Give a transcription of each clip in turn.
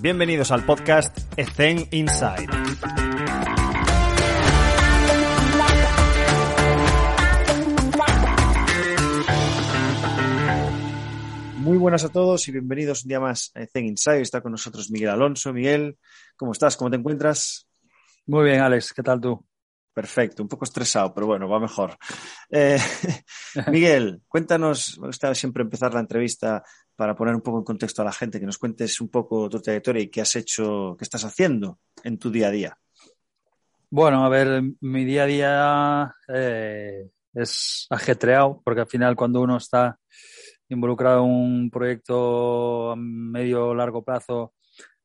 Bienvenidos al podcast Ethen Inside. Muy buenas a todos y bienvenidos un día más a Ethen Inside. Está con nosotros Miguel Alonso. Miguel, ¿cómo estás? ¿Cómo te encuentras? Muy bien, Alex. ¿Qué tal tú? Perfecto, un poco estresado, pero bueno, va mejor. Eh, Miguel, cuéntanos, me gusta siempre empezar la entrevista para poner un poco en contexto a la gente, que nos cuentes un poco tu trayectoria y qué has hecho, qué estás haciendo en tu día a día. Bueno, a ver, mi día a día eh, es ajetreado, porque al final cuando uno está involucrado en un proyecto a medio o largo plazo,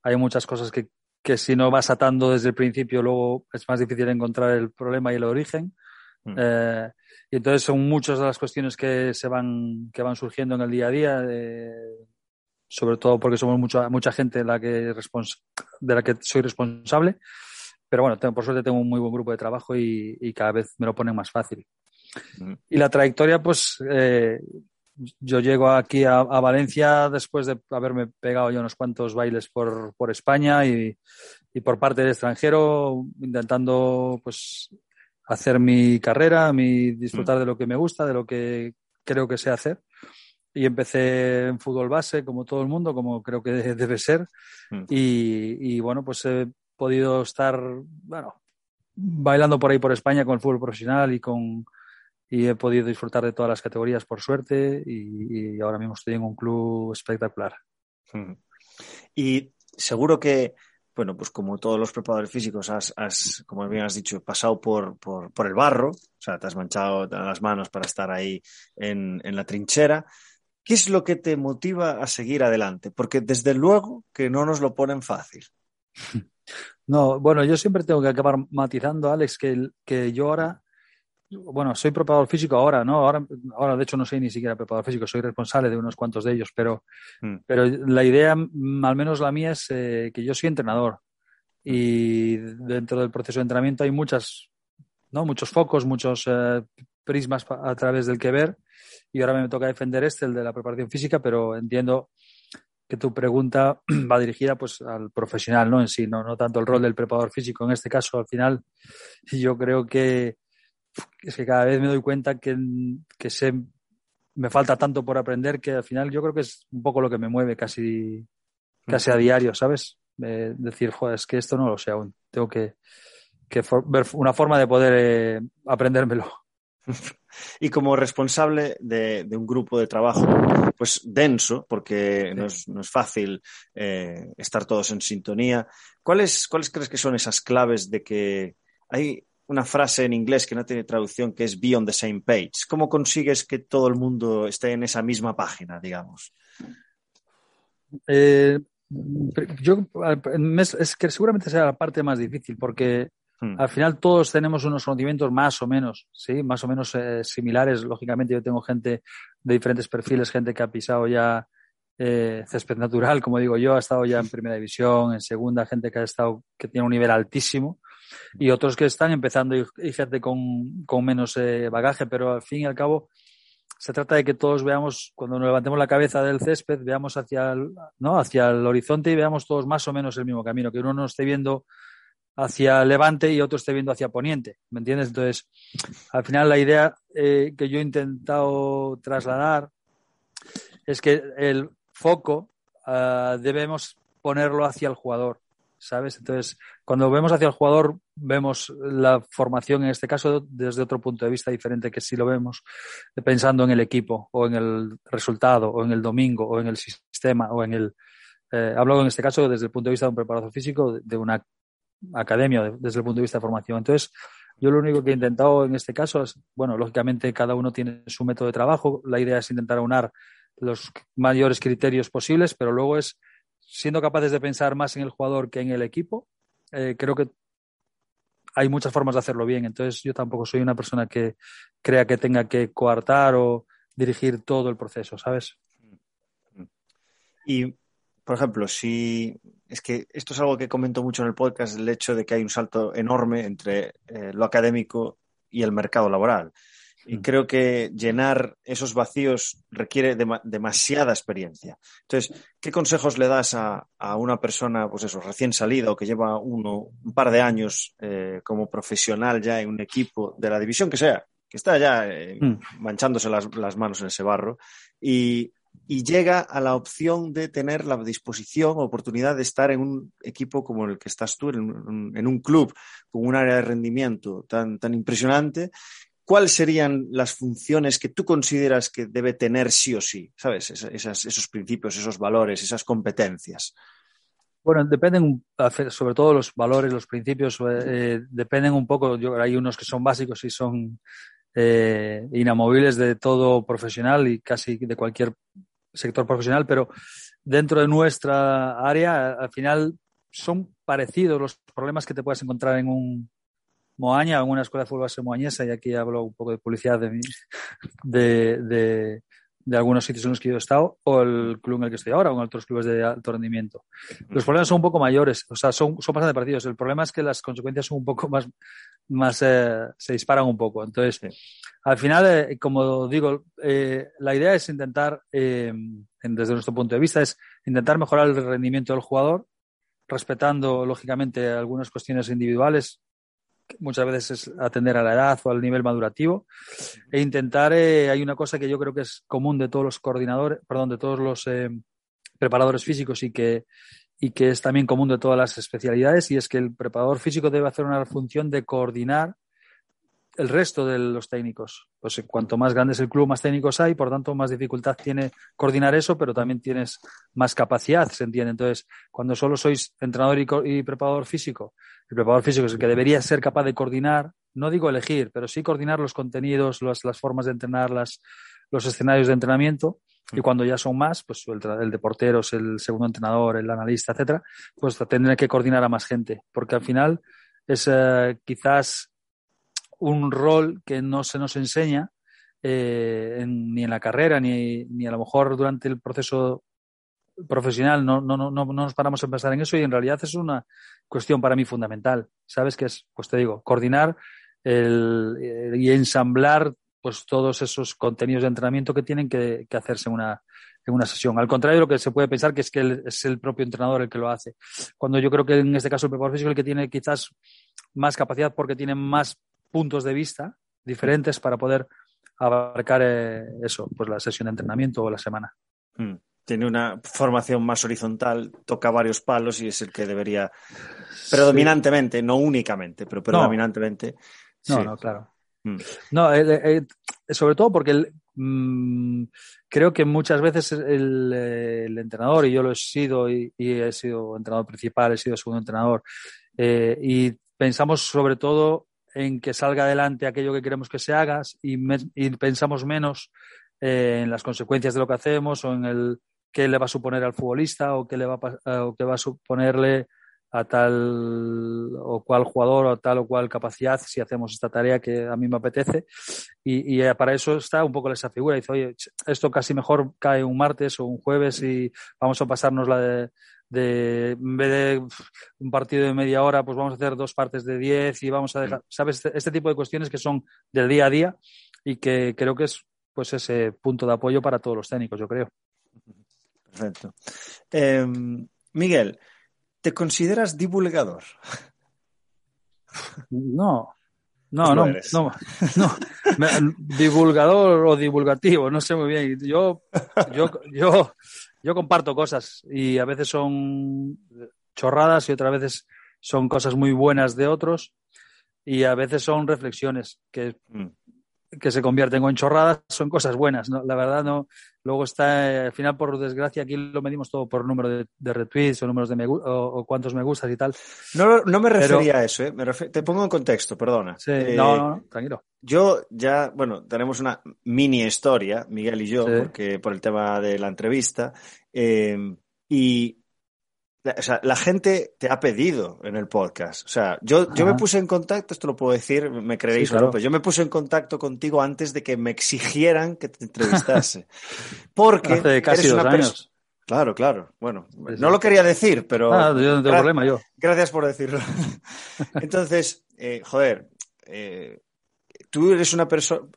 hay muchas cosas que, que si no vas atando desde el principio, luego es más difícil encontrar el problema y el origen. Mm. Eh, y entonces son muchas de las cuestiones que se van, que van surgiendo en el día a día, eh, sobre todo porque somos mucha, mucha gente de la, que de la que soy responsable. Pero bueno, tengo, por suerte tengo un muy buen grupo de trabajo y, y cada vez me lo ponen más fácil. Y la trayectoria, pues eh, yo llego aquí a, a, Valencia después de haberme pegado ya unos cuantos bailes por, por España y, y, por parte del extranjero, intentando pues hacer mi carrera, mi disfrutar mm. de lo que me gusta, de lo que creo que sé hacer. Y empecé en fútbol base, como todo el mundo, como creo que debe ser. Mm. Y, y bueno, pues he podido estar, bueno, bailando por ahí por España con el fútbol profesional y con, y he podido disfrutar de todas las categorías por suerte y, y ahora mismo estoy en un club espectacular. Y seguro que, bueno, pues como todos los preparadores físicos, has, has como bien has dicho, pasado por, por, por, el barro, o sea, te has manchado las manos para estar ahí en, en la trinchera. ¿Qué es lo que te motiva a seguir adelante? Porque desde luego que no nos lo ponen fácil. No, bueno, yo siempre tengo que acabar matizando, Alex, que, que yo ahora bueno, soy preparador físico ahora, ¿no? Ahora, ahora, de hecho, no soy ni siquiera preparador físico, soy responsable de unos cuantos de ellos, pero, mm. pero la idea, mm, al menos la mía, es eh, que yo soy entrenador y dentro del proceso de entrenamiento hay muchas, ¿no? Muchos focos, muchos eh, prismas a través del que ver y ahora me toca defender este, el de la preparación física, pero entiendo que tu pregunta va dirigida pues al profesional, ¿no? En sí, no, no tanto el rol del preparador físico. En este caso, al final, yo creo que es que cada vez me doy cuenta que, que sé, me falta tanto por aprender que al final yo creo que es un poco lo que me mueve casi, casi a diario, ¿sabes? De decir, joder, es que esto no lo sé aún. Tengo que, que ver una forma de poder eh, aprendérmelo. Y como responsable de, de, un grupo de trabajo, pues denso, porque sí. no, es, no, es, fácil eh, estar todos en sintonía, ¿cuáles, ¿cuáles crees que son esas claves de que hay una frase en inglés que no tiene traducción que es be on the same page. ¿Cómo consigues que todo el mundo esté en esa misma página, digamos? Eh, yo es que seguramente sea la parte más difícil porque hmm. al final todos tenemos unos conocimientos más o menos, sí, más o menos eh, similares. Lógicamente yo tengo gente de diferentes perfiles, gente que ha pisado ya eh, césped natural, como digo yo, ha estado ya en primera división, en segunda, gente que ha estado que tiene un nivel altísimo y otros que están empezando y, y gente con, con menos eh, bagaje, pero al fin y al cabo se trata de que todos veamos, cuando nos levantemos la cabeza del césped, veamos hacia el, ¿no? hacia el horizonte y veamos todos más o menos el mismo camino, que uno no esté viendo hacia levante y otro esté viendo hacia poniente, ¿me entiendes? Entonces, al final la idea eh, que yo he intentado trasladar es que el foco uh, debemos ponerlo hacia el jugador. ¿Sabes? Entonces, cuando vemos hacia el jugador, vemos la formación, en este caso, desde otro punto de vista diferente que si lo vemos pensando en el equipo o en el resultado o en el domingo o en el sistema o en el... Eh, hablo en este caso desde el punto de vista de un preparador físico de una academia, desde el punto de vista de formación. Entonces, yo lo único que he intentado en este caso es, bueno, lógicamente cada uno tiene su método de trabajo, la idea es intentar aunar los mayores criterios posibles, pero luego es siendo capaces de pensar más en el jugador que en el equipo, eh, creo que hay muchas formas de hacerlo bien. Entonces yo tampoco soy una persona que crea que tenga que coartar o dirigir todo el proceso, ¿sabes? Y, por ejemplo, si es que esto es algo que comento mucho en el podcast, el hecho de que hay un salto enorme entre eh, lo académico y el mercado laboral. Y mm. creo que llenar esos vacíos requiere demasiada experiencia. Entonces, ¿qué consejos le das a, una persona, pues eso, recién salida o que lleva uno, un par de años eh, como profesional ya en un equipo de la división que sea, que está ya eh, mm. manchándose las, las, manos en ese barro y y llega a la opción de tener la disposición oportunidad de estar en un equipo como el que estás tú, en un, club con un área de rendimiento tan, tan impresionante, ¿cuáles serían las funciones que tú consideras que debe tener sí o sí? ¿Sabes? esos principios, esos valores, esas competencias. Bueno, dependen, sobre todo los valores, los principios, eh, dependen un poco, hay unos que son básicos y son eh, inamovibles de todo profesional y casi de cualquier sector profesional, pero dentro de nuestra área, al final son parecidos los problemas que te puedes encontrar en un Moaña, en una escuela de fútbol base moañesa, y aquí hablo un poco de publicidad de, de, de, algunos sitios en los que yo he estado, o el club en el que estoy ahora, o en otros clubes de alto rendimiento. Los problemas son un poco mayores, o sea, son, son bastante parecidos. El problema es que las consecuencias son un poco más, más eh, se disparan un poco. Entonces, al final, eh, como digo, eh, la idea es intentar, desde nuestro punto de vista, es intentar mejorar el rendimiento del jugador, respetando, lógicamente, algunas cuestiones individuales, muchas veces es atender a la edad o al nivel madurativo, e intentar, hay una cosa que yo creo que es común de todos los coordinadores, perdón, de todos los preparadores físicos y que, y que es también común de todas las especialidades, y es que el preparador físico debe hacer una función de coordinar el resto de los técnicos. Pues cuanto más grande es el club, más técnicos hay, por tanto, más dificultad tiene coordinar eso, pero también tienes más capacidad, ¿se entiende? Entonces, cuando solo sois entrenador y, preparador físico, el preparador físico es el que debería ser capaz de coordinar, no digo elegir, pero sí coordinar los contenidos, las, las formas de entrenar, las, los escenarios de entrenamiento, y cuando ya son más, pues el, el de porteros, el segundo entrenador, el analista, etcétera, pues tendrán que coordinar a más gente, porque al final es eh, quizás un rol que no se nos enseña eh, ni en la carrera, ni, ni a lo mejor durante el proceso profesional no, no, no, no nos paramos a pensar en eso y en realidad es una cuestión para mí fundamental. ¿Sabes? Que es, pues te digo, coordinar el, eh, y ensamblar pues todos esos contenidos de entrenamiento que tienen que, hacerse en una, en una sesión. Al contrario de lo que se puede pensar que es que es el propio entrenador el que lo hace. Cuando yo creo que en este caso el preparador físico es el que tiene quizás más capacidad porque tiene más puntos de vista diferentes para poder abarcar eh, eso, pues la sesión de entrenamiento o la semana. Hmm. Tiene una formación más horizontal, toca varios palos y es el que debería predominantemente, no únicamente, pero predominantemente. No, no, claro. Mm. No, eh, eh, eh, sobre todo porque mm, creo que muchas veces el, entrenador, y yo lo he sido y, he sido entrenador principal, he sido segundo entrenador, y pensamos sobre todo en que salga adelante aquello que queremos que se haga y, pensamos menos en las consecuencias de lo que hacemos o en el qué le va a suponer al futbolista o qué le va o qué va a suponerle a tal o cual jugador o tal o cual capacidad si hacemos esta tarea que a mí me apetece. Y, y, para eso está un poco esa figura. Dice, oye, esto casi mejor cae un martes o un jueves y vamos a pasarnos la de, de en vez de un partido de media hora, pues vamos a hacer dos partes de diez y vamos a dejar, ¿sabes? Este, este tipo de cuestiones que son del día a día y que creo que es pues ese punto de apoyo para todos los técnicos, yo creo. Perfecto. Eh, Miguel, ¿Te consideras divulgador? No, no, no, no, no, divulgador o divulgativo, no sé muy bien. Yo, yo, yo, yo comparto cosas y a veces son chorradas y otras veces son cosas muy buenas de otros y a veces son reflexiones que mm que se convierten en chorradas son cosas buenas, ¿no? La verdad no. Luego está, eh, al final, por desgracia, aquí lo medimos todo por número de, retweets o números de me, o, cuántos me gustas y tal. No, no me refería a eso, ¿eh? te pongo en contexto, perdona. Sí, eh, no, no, tranquilo. Yo ya, bueno, tenemos una mini historia, Miguel y yo, porque por el tema de la entrevista, eh, y o sea, la gente te ha pedido en el podcast. O sea, yo, yo me puse en contacto, esto lo puedo decir, me creéis o no, pero yo me puse en contacto contigo antes de que me exigieran que te entrevistase. Porque Hace casi eres una años. Claro, claro. Bueno, no lo quería decir, pero. Ah, yo no tengo problema, yo. Gracias por decirlo. Entonces, eh, joder, eh, tú eres una persona.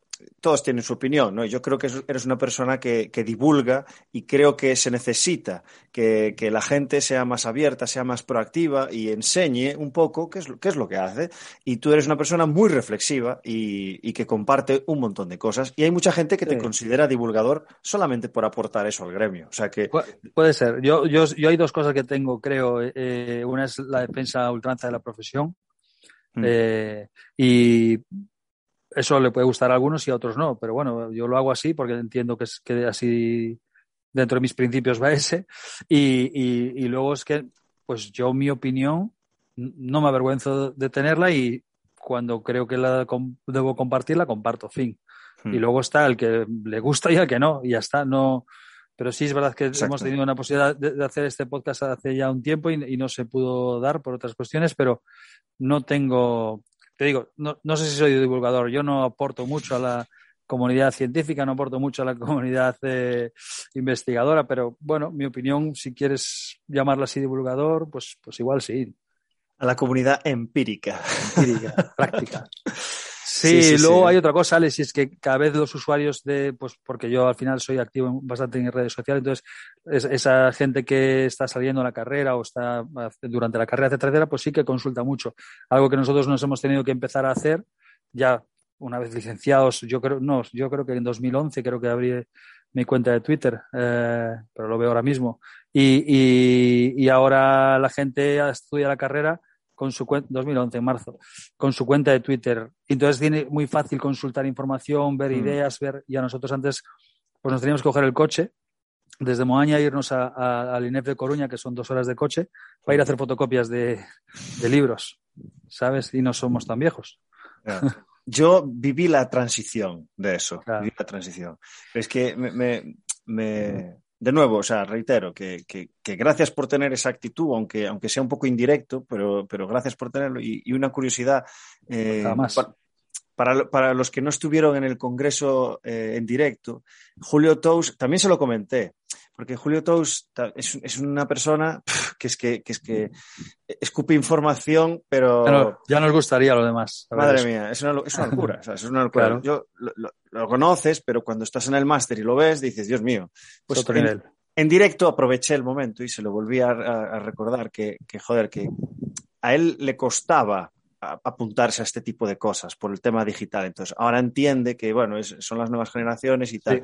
Todos tienen su opinión, ¿no? Yo creo que eres una persona que, divulga y creo que se necesita que, la gente sea más abierta, sea más proactiva y enseñe un poco qué es, qué es lo que hace. Y tú eres una persona muy reflexiva y, que comparte un montón de cosas. Y hay mucha gente que te considera divulgador solamente por aportar eso al gremio. O sea que... puede ser. Yo, yo, yo hay dos cosas que tengo, creo. Eh, una es la defensa ultranza de la profesión. Mm. Eh, y eso le puede gustar a algunos y a otros no, pero bueno, yo lo hago así porque entiendo que es que así dentro de mis principios va ese. Y, y, luego es que, pues yo mi opinión no me avergüenzo de tenerla y cuando creo que la debo compartir, la comparto, fin. Hmm. Y luego está el que le gusta y el que no, y ya está, no. Pero sí es verdad que hemos tenido una posibilidad de, hacer este podcast hace ya un tiempo y, no se pudo dar por otras cuestiones, pero no tengo, te digo, no, no, sé si soy divulgador, yo no aporto mucho a la comunidad científica, no aporto mucho a la comunidad eh, investigadora, pero bueno, mi opinión, si quieres llamarla así divulgador, pues, pues igual sí. A la comunidad empírica. Empírica, práctica. Sí, luego hay otra cosa, Alex, y es que cada vez los usuarios de, pues porque yo al final soy activo bastante en redes sociales, entonces esa gente que está saliendo a la carrera o está durante la carrera, etcétera, pues sí que consulta mucho. Algo que nosotros nos hemos tenido que empezar a hacer ya una vez licenciados, yo creo, no, yo creo que en 2011 creo que abrí mi cuenta de Twitter, eh, pero lo veo ahora mismo. Y, y, y ahora la gente estudia la carrera con su cuenta, 2011, en marzo, con su cuenta de Twitter. Entonces tiene muy fácil consultar información, ver mm. ideas, ver, y a nosotros antes, pues nos teníamos que coger el coche desde Moaña irnos al INEF de Coruña, que son dos horas de coche, para ir a hacer fotocopias de, libros, ¿sabes? Y no somos tan viejos. Yo viví la transición de eso, viví la transición. es que me, me de nuevo, o sea, reitero que, gracias por tener esa actitud, aunque, aunque sea un poco indirecto, pero, pero gracias por tenerlo. Y, una curiosidad, eh, para, para, los que no estuvieron en el Congreso eh, en directo, Julio Tous, también se lo comenté, porque Julio Tous es, es una persona que es que, que, es que escupe información, pero... Ya, nos gustaría lo demás. Madre mía, es una, es una locura. es una locura. Yo, lo, conoces, pero cuando estás en el máster y lo ves, dices, Dios mío. Pues en, en, directo aproveché el momento y se lo volví a, a recordar que, que, joder, que a él le costaba apuntarse a este tipo de cosas por el tema digital. Entonces, ahora entiende que, bueno, son las nuevas generaciones y tal.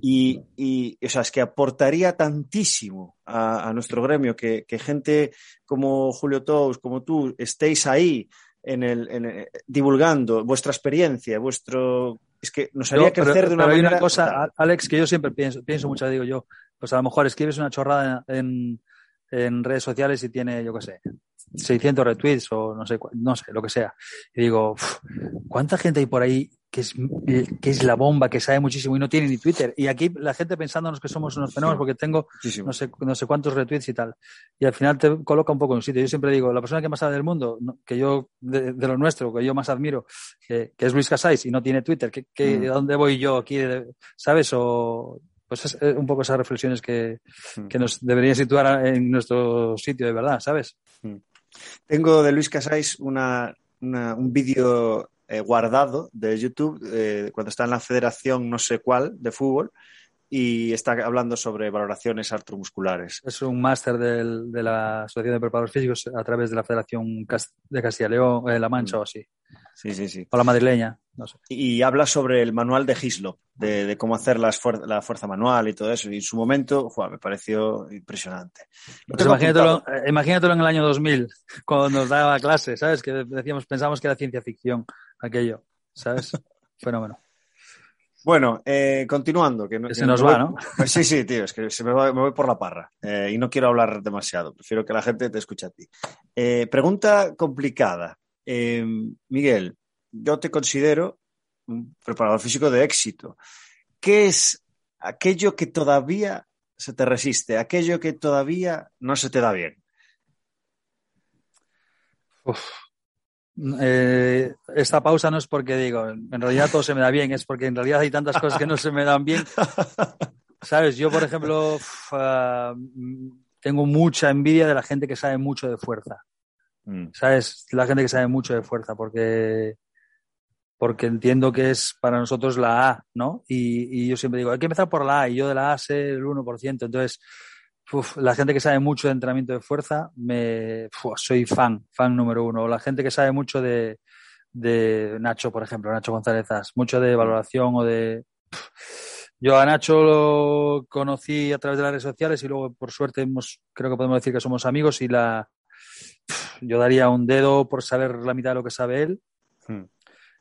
Y, y, o sea, es que aportaría tantísimo a, nuestro gremio que, gente como Julio Tous, como tú, estéis ahí en el, divulgando vuestra experiencia, vuestro... Es que nos haría crecer de una manera... Hay una cosa, Alex, que yo siempre pienso, pienso mucho, digo yo, pues a lo mejor escribes una chorrada en, en redes sociales y tiene, yo qué sé, 600 retweets o no sé, no sé, lo que sea. Y digo, ¿cuánta gente hay por ahí que es, que es la bomba, que sabe muchísimo y no tiene ni Twitter? Y aquí la gente pensándonos que somos unos fenómenos porque tengo no sé, no sé cuántos retweets y tal. Y al final te coloca un poco en un sitio. Yo siempre digo, la persona que más sabe del mundo, que yo, de, lo nuestro, que yo más admiro, que, es Luis Casais y no tiene Twitter, que, que mm. ¿de dónde voy yo aquí? ¿Sabes? O pues es un poco esas reflexiones que, mm. que, nos deberían situar en nuestro sitio de verdad, ¿sabes? Tengo de Luis Casais una, un vídeo eh, guardado de YouTube eh, cuando está en la federación no sé cuál de fútbol y está hablando sobre valoraciones artromusculares. Es un máster de la Asociación de Preparadores Físicos a través de la Federación de Castilla y León, eh, La Mancha mm. o así. Sí, sí, sí. O la madrileña, no sé. Y habla sobre el manual de Hislop, de, cómo hacer la fuerza manual y todo eso. Y en su momento, me pareció impresionante. Pues imagínatelo, eh, imagínatelo, en el año 2000, cuando nos daba clase, ¿sabes? Que decíamos, pensamos que era ciencia ficción aquello, ¿sabes? Fenómeno. Bueno, eh, continuando. Que, se nos va, ¿no? Pues sí, sí, tío, es que se me, voy por la parra eh, y no quiero hablar demasiado, prefiero que la gente te escuche a ti. Eh, pregunta complicada. Miguel, yo te considero un preparador físico de éxito. ¿Qué es aquello que todavía se te resiste, aquello que todavía no se te da bien? Uf, eh, esta pausa no es porque digo, en realidad todo se me da bien, es porque en realidad hay tantas cosas que no se me dan bien. ¿Sabes? Yo, por ejemplo, ah, tengo mucha envidia de la gente que sabe mucho de fuerza. Mm. ¿Sabes? La gente que sabe mucho de fuerza, porque porque entiendo que es para nosotros la A, ¿no? Y, yo siempre digo, hay que empezar por la A, y yo de la A sé el 1%. Entonces, la gente que sabe mucho de entrenamiento de fuerza, me soy fan, fan número uno. La gente que sabe mucho de, de Nacho, por ejemplo, Nacho González mucho de valoración o de... Yo a Nacho lo conocí a través de las redes sociales y luego, por suerte, hemos, creo que podemos decir que somos amigos y la, yo daría un dedo por saber la mitad de lo que sabe él. Hmm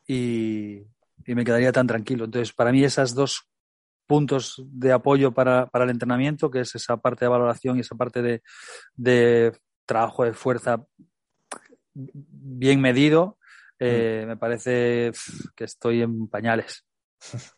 y, me quedaría tan tranquilo. Entonces, para mí esas dos puntos de apoyo para, el entrenamiento, que es esa parte de valoración y esa parte de, trabajo de fuerza bien medido, eh, mm. me parece que estoy en pañales.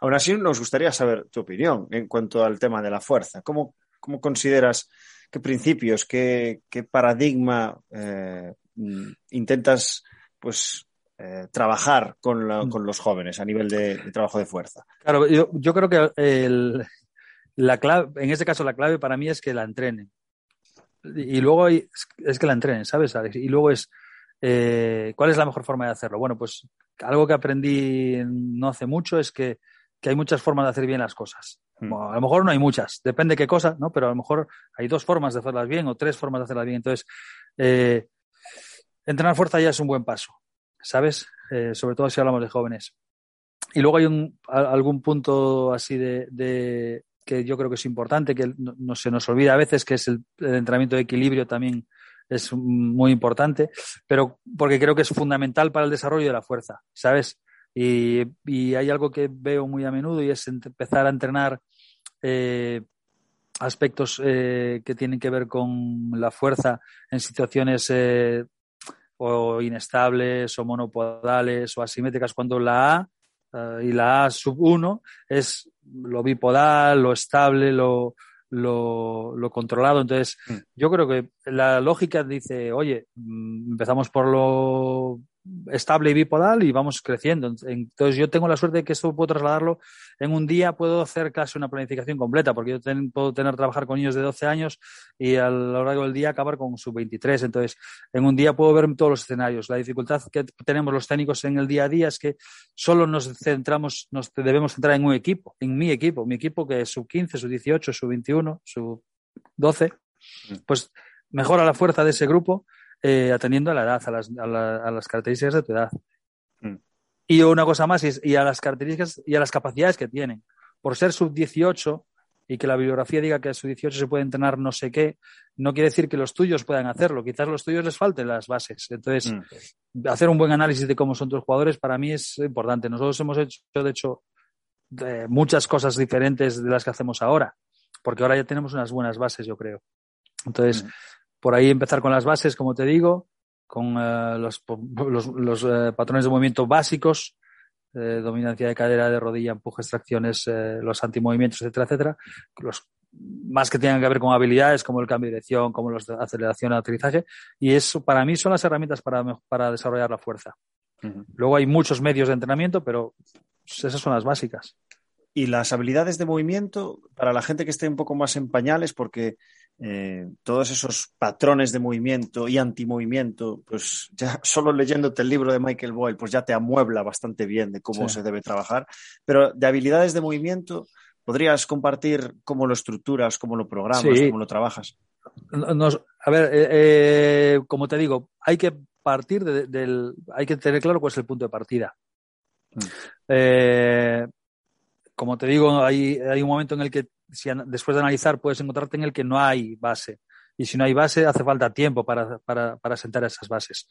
Aún así, nos gustaría saber tu opinión en cuanto al tema de la fuerza. ¿Cómo, consideras, qué principios, qué, paradigma eh, mm, intentas pues eh, trabajar mm. con, los jóvenes a nivel de, trabajo de fuerza. Claro, yo, creo que la clave, en este caso la clave para mí es que la entrenen. Y luego es que la entrenen, ¿sabes, Alex? Y luego es, eh, ¿cuál es la mejor forma de hacerlo? Bueno, pues algo que aprendí no hace mucho es que, hay muchas formas de hacer bien las cosas. Mm. a lo mejor no hay muchas, depende qué cosa, ¿no? Pero a lo mejor hay dos formas de hacerlas bien o tres formas de hacerlas bien. Entonces, eh, entrenar fuerza ya es un buen paso. ¿sabes? Eh, sobre todo si hablamos de jóvenes. Y luego hay un, algún punto así de, que yo creo que es importante, que no, se nos olvida a veces, que es el, entrenamiento de equilibrio también es muy importante, pero porque creo que es fundamental para el desarrollo de la fuerza, ¿sabes? Y, hay algo que veo muy a menudo y es empezar a entrenar eh, aspectos eh, que tienen que ver con la fuerza en situaciones o inestables o monopodales o asimétricas, cuando la A eh, y la A sub 1 es lo bipodal, lo estable, lo, lo, lo controlado. Entonces, mm. yo creo que la lógica dice, oye, mm, empezamos por lo estable y bipodal y vamos creciendo. Entonces yo tengo la suerte de que esto puedo trasladarlo en un día, puedo hacer casi una planificación completa, porque yo puedo tener trabajar con niños de 12 años y a lo largo del día acabar con su 23. Entonces, en un día puedo ver todos los escenarios. La dificultad que tenemos los técnicos en el día a día es que solo nos centramos, nos debemos centrar en un equipo, en mi equipo, mi equipo que es sub 15, sub 18, sub 21, sub 12, pues mejora la fuerza de ese grupo eh, atendiendo a la edad, a las, a, las, características de tu edad. Mm. Y una cosa más, y, a las características y a las capacidades que tienen. Por ser sub-18 y que la bibliografía diga que a sub-18 se puede entrenar no sé qué, no quiere decir que los tuyos puedan hacerlo. Quizás los tuyos les falten las bases. Entonces, mm. hacer un buen análisis de cómo son tus jugadores para mí es importante. Nosotros hemos hecho, de hecho, muchas cosas diferentes de las que hacemos ahora, porque ahora ya tenemos unas buenas bases, yo creo. Entonces, mm por ahí empezar con las bases, como te digo, con eh, los, los, eh, patrones de movimiento básicos, eh, dominancia de cadera, de rodilla, empuje, extracciones, los antimovimientos, etcétera, etcétera. Los más que tengan que ver con habilidades como el cambio de dirección, como los de aceleración, aterrizaje. Y eso para mí son las herramientas para, para desarrollar la fuerza. Luego hay muchos medios de entrenamiento, pero esas son las básicas. Y las habilidades de movimiento, para la gente que esté un poco más en pañales, porque eh, todos esos patrones de movimiento y antimovimiento, pues ya solo leyéndote el libro de Michael Boyle, pues ya te amuebla bastante bien de cómo se debe trabajar. Pero de habilidades de movimiento, ¿podrías compartir cómo lo estructuras, cómo lo programas, cómo lo trabajas? a ver, eh, eh, como te digo, hay que partir del. Hay que tener claro cuál es el punto de partida. Mm. como te digo, hay, hay un momento en el que si después de analizar puedes encontrarte en el que no hay base. Y si no hay base, hace falta tiempo para, para, para sentar esas bases.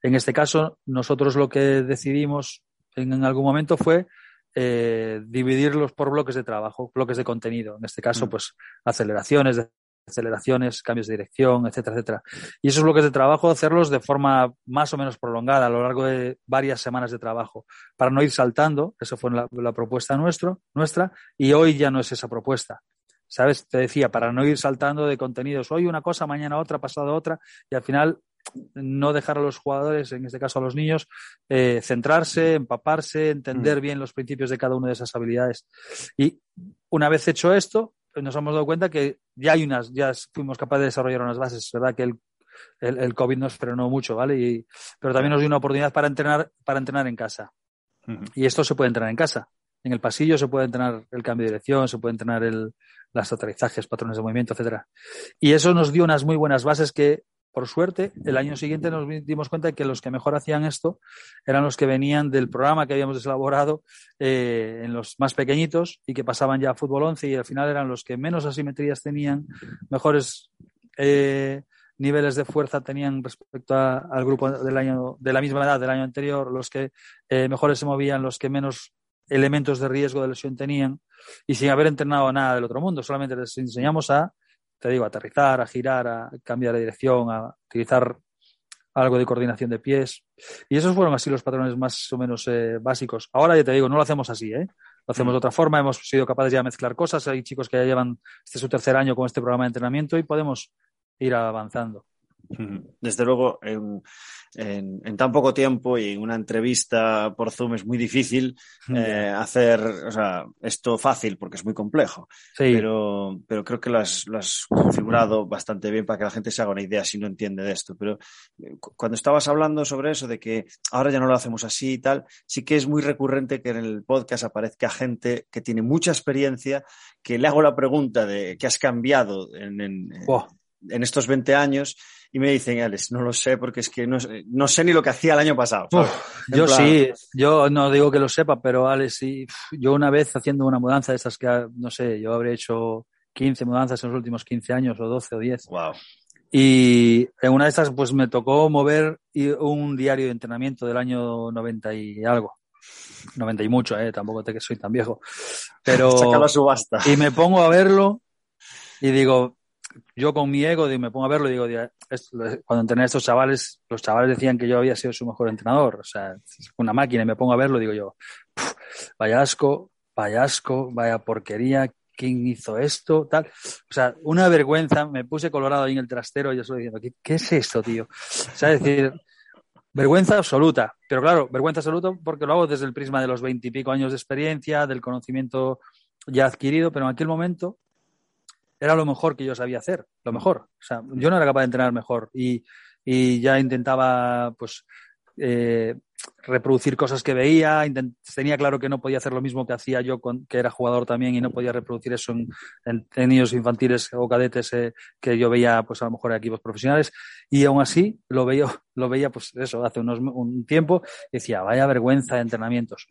En este caso, nosotros lo que decidimos en, algún momento fue eh, dividirlos por bloques de trabajo, bloques de contenido. En este caso, mm. pues aceleraciones, aceleraciones, cambios de dirección, etcétera, etcétera. Y esos bloques de trabajo, hacerlos de forma más o menos prolongada a lo largo de varias semanas de trabajo, para no ir saltando, eso fue la, propuesta nuestro, nuestra, y hoy ya no es esa propuesta. ¿Sabes? Te decía, para no ir saltando de contenidos, hoy una cosa, mañana otra, pasado otra, y al final no dejar a los jugadores, en este caso a los niños, eh, centrarse, empaparse, entender mm. bien los principios de cada una de esas habilidades. Y una vez hecho esto, nos hemos dado cuenta que ya hay unas, ya fuimos capaces de desarrollar unas bases, ¿verdad? Que el, el, COVID nos frenó mucho, ¿vale? Y, pero también nos dio una oportunidad para entrenar, para entrenar en casa. Y esto se puede entrenar en casa. En el pasillo se puede entrenar el cambio de dirección, se puede entrenar el, los aterrizajes, patrones de movimiento, etcétera. Y eso nos dio unas muy buenas bases que, por suerte, el año siguiente nos dimos cuenta de que los que mejor hacían esto eran los que venían del programa que habíamos elaborado eh, en los más pequeñitos y que pasaban ya a fútbol 11 y al final eran los que menos asimetrías tenían, mejores eh, niveles de fuerza tenían respecto al grupo del año, de la misma edad del año anterior, los que eh, mejores se movían, los que menos elementos de riesgo de lesión tenían y sin haber entrenado nada del otro mundo, solamente les enseñamos a, te digo, a aterrizar, a girar, a cambiar de dirección, a utilizar algo de coordinación de pies. Y esos fueron así los patrones más o menos eh, básicos. Ahora ya te digo, no lo hacemos así, ¿eh? Lo hacemos de otra forma, hemos sido capaces ya de mezclar cosas. Hay chicos que ya llevan este su tercer año con este programa de entrenamiento y podemos ir avanzando. Desde luego, en, en, tan poco tiempo y en una entrevista por Zoom es muy difícil eh, hacer o sea, esto fácil porque es muy complejo. Pero, pero creo que lo has, lo has, configurado bastante bien para que la gente se haga una idea si no entiende de esto. Pero eh, cuando estabas hablando sobre eso, de que ahora ya no lo hacemos así y tal, sí que es muy recurrente que en el podcast aparezca gente que tiene mucha experiencia, que le hago la pregunta de qué has cambiado en, en, en estos 20 años y me dicen, Alex, no lo sé porque es que no, no sé ni lo que hacía el año pasado. yo sí, yo no digo que lo sepa, pero Alex sí, yo una vez haciendo una mudanza de esas que, no sé, yo habré hecho 15 mudanzas en los últimos 15 años o 12 o 10. Wow. Y en una de estas pues me tocó mover un diario de entrenamiento del año 90 y algo. 90 y mucho, eh, tampoco te que soy tan viejo. Pero... la subasta. Y me pongo a verlo y digo, yo con mi ego me pongo a verlo y digo, cuando entrené a estos chavales, los chavales decían que yo había sido su mejor entrenador. O sea, una máquina y me pongo a verlo y digo yo, vaya asco, vaya asco, vaya porquería, ¿quién hizo esto? Tal. O sea, una vergüenza, me puse colorado ahí en el trastero y yo estoy diciendo, ¿qué, es esto, tío? O sea, es decir, vergüenza absoluta. Pero claro, vergüenza absoluta porque lo hago desde el prisma de los veintipico años de experiencia, del conocimiento ya adquirido, pero en aquel momento era lo mejor que yo sabía hacer, lo mejor. O sea, yo no era capaz de entrenar mejor y, y ya intentaba, pues, eh, reproducir cosas que veía, tenía claro que no podía hacer lo mismo que hacía yo, con, que era jugador también, y no podía reproducir eso en, en, niños infantiles o cadetes eh, que yo veía, pues a lo mejor en equipos profesionales, y aún así lo veía, lo veía pues eso, hace unos, un tiempo, decía, vaya vergüenza de entrenamientos.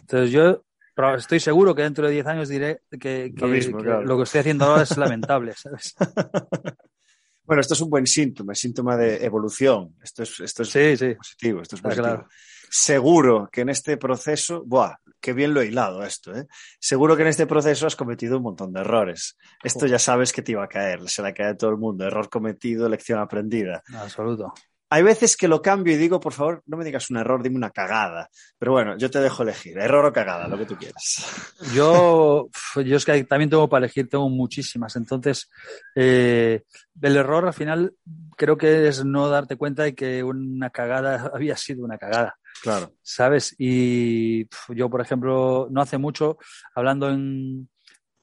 Entonces yo pero estoy seguro que dentro de 10 años diré que, lo, que estoy haciendo ahora es lamentable, ¿sabes? bueno, esto es un buen síntoma, síntoma de evolución. Esto es, esto es positivo, esto es positivo. Seguro que en este proceso, ¡buah! Qué bien lo he hilado esto, ¿eh? Seguro que en este proceso has cometido un montón de errores. Esto ya sabes que te iba a caer, se la cae a todo el mundo. Error cometido, lección aprendida. Absoluto. Hay veces que lo cambio y digo, por favor, no me digas un error, dime una cagada. Pero bueno, yo te dejo elegir, error o cagada, lo que tú quieras. Yo, yo es que también tengo para elegir, tengo muchísimas. Entonces, eh, el error al final creo que es no darte cuenta de que una cagada había sido una cagada. Claro. ¿Sabes? Y yo, por ejemplo, no hace mucho, hablando en,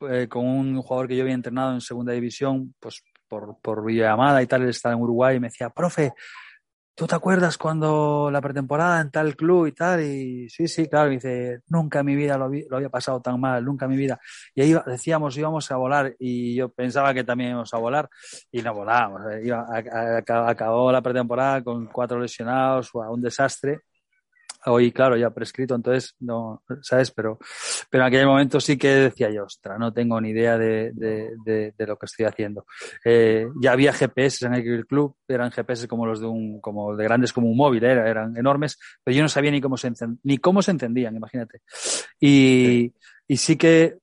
eh, con un jugador que yo había entrenado en segunda división, pues por, por llamada y tal, él estaba en Uruguay y me decía, profe, ¿tú te acuerdas cuando la pretemporada en tal club y tal? Y sí, sí, claro, dice, nunca en mi vida lo, había pasado tan mal, nunca en mi vida. Y ahí decíamos, íbamos a volar y yo pensaba que también íbamos a volar y no volábamos. acabó la pretemporada con cuatro lesionados, un desastre hoy, claro, ya prescrito, entonces no, ¿sabes? Pero, pero en aquel momento sí que decía yo, ostra, no tengo ni idea de, de, de, lo que estoy haciendo. Eh, ya había GPS en el club, eran GPS como los de un, como de grandes como un móvil, era, eran enormes, pero yo no sabía ni cómo se, ni cómo se entendían, imagínate. Y, sí. y sí que,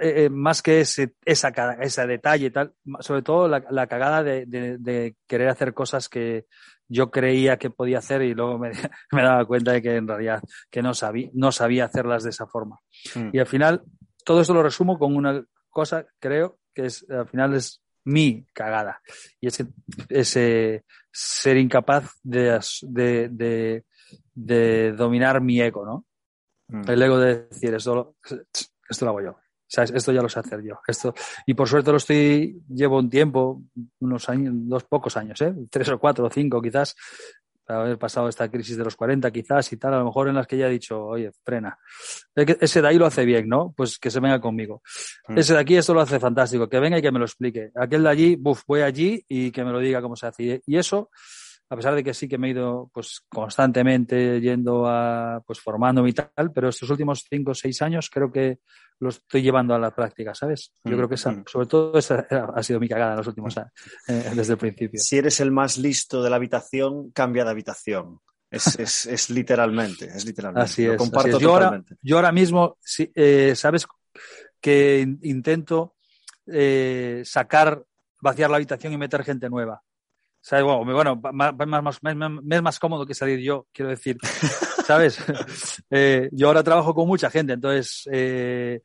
eh, eh, más que ese, esa, ese detalle y tal, sobre todo la, la cagada de, de, querer hacer cosas que, yo creía que podía hacer y luego me, me, daba cuenta de que en realidad que no sabía, no sabía hacerlas de esa forma. Mm. Y al final, todo esto lo resumo con una cosa, creo, que es, al final es mi cagada. Y es que ese ser incapaz de, de, de, de dominar mi ego, ¿no? Mm. El ego de decir, esto, esto lo hago yo. Esto ya lo sé hacer yo. Esto, y por suerte lo estoy, llevo un tiempo, unos años, dos pocos años, ¿eh? tres o cuatro o cinco quizás, haber pasado esta crisis de los 40 quizás y tal, a lo mejor en las que ya he dicho, oye, frena. Ese de ahí lo hace bien, ¿no? Pues que se venga conmigo. Mm. Ese de aquí esto lo hace fantástico, que venga y que me lo explique. Aquel de allí, buf, voy allí y que me lo diga cómo se hace. Y eso, a pesar de que sí que me he ido pues constantemente yendo a, pues formándome y tal, pero estos últimos cinco o seis años creo que lo estoy llevando a la práctica, ¿sabes? Yo mm, creo que esa, mm. sobre todo esa ha sido mi cagada en los últimos años, eh, desde el principio. Si eres el más listo de la habitación, cambia de habitación. Es, es, es literalmente, es literalmente. Así es. comparto Yo, ahora, yo ahora mismo, eh, ¿sabes? Que intento eh, sacar, vaciar la habitación y meter gente nueva. ¿Sabes? Bueno, bueno más, más, más, más, cómodo que salir yo, quiero decir. ¿Sabes? Eh, yo ahora trabajo con mucha gente, entonces eh,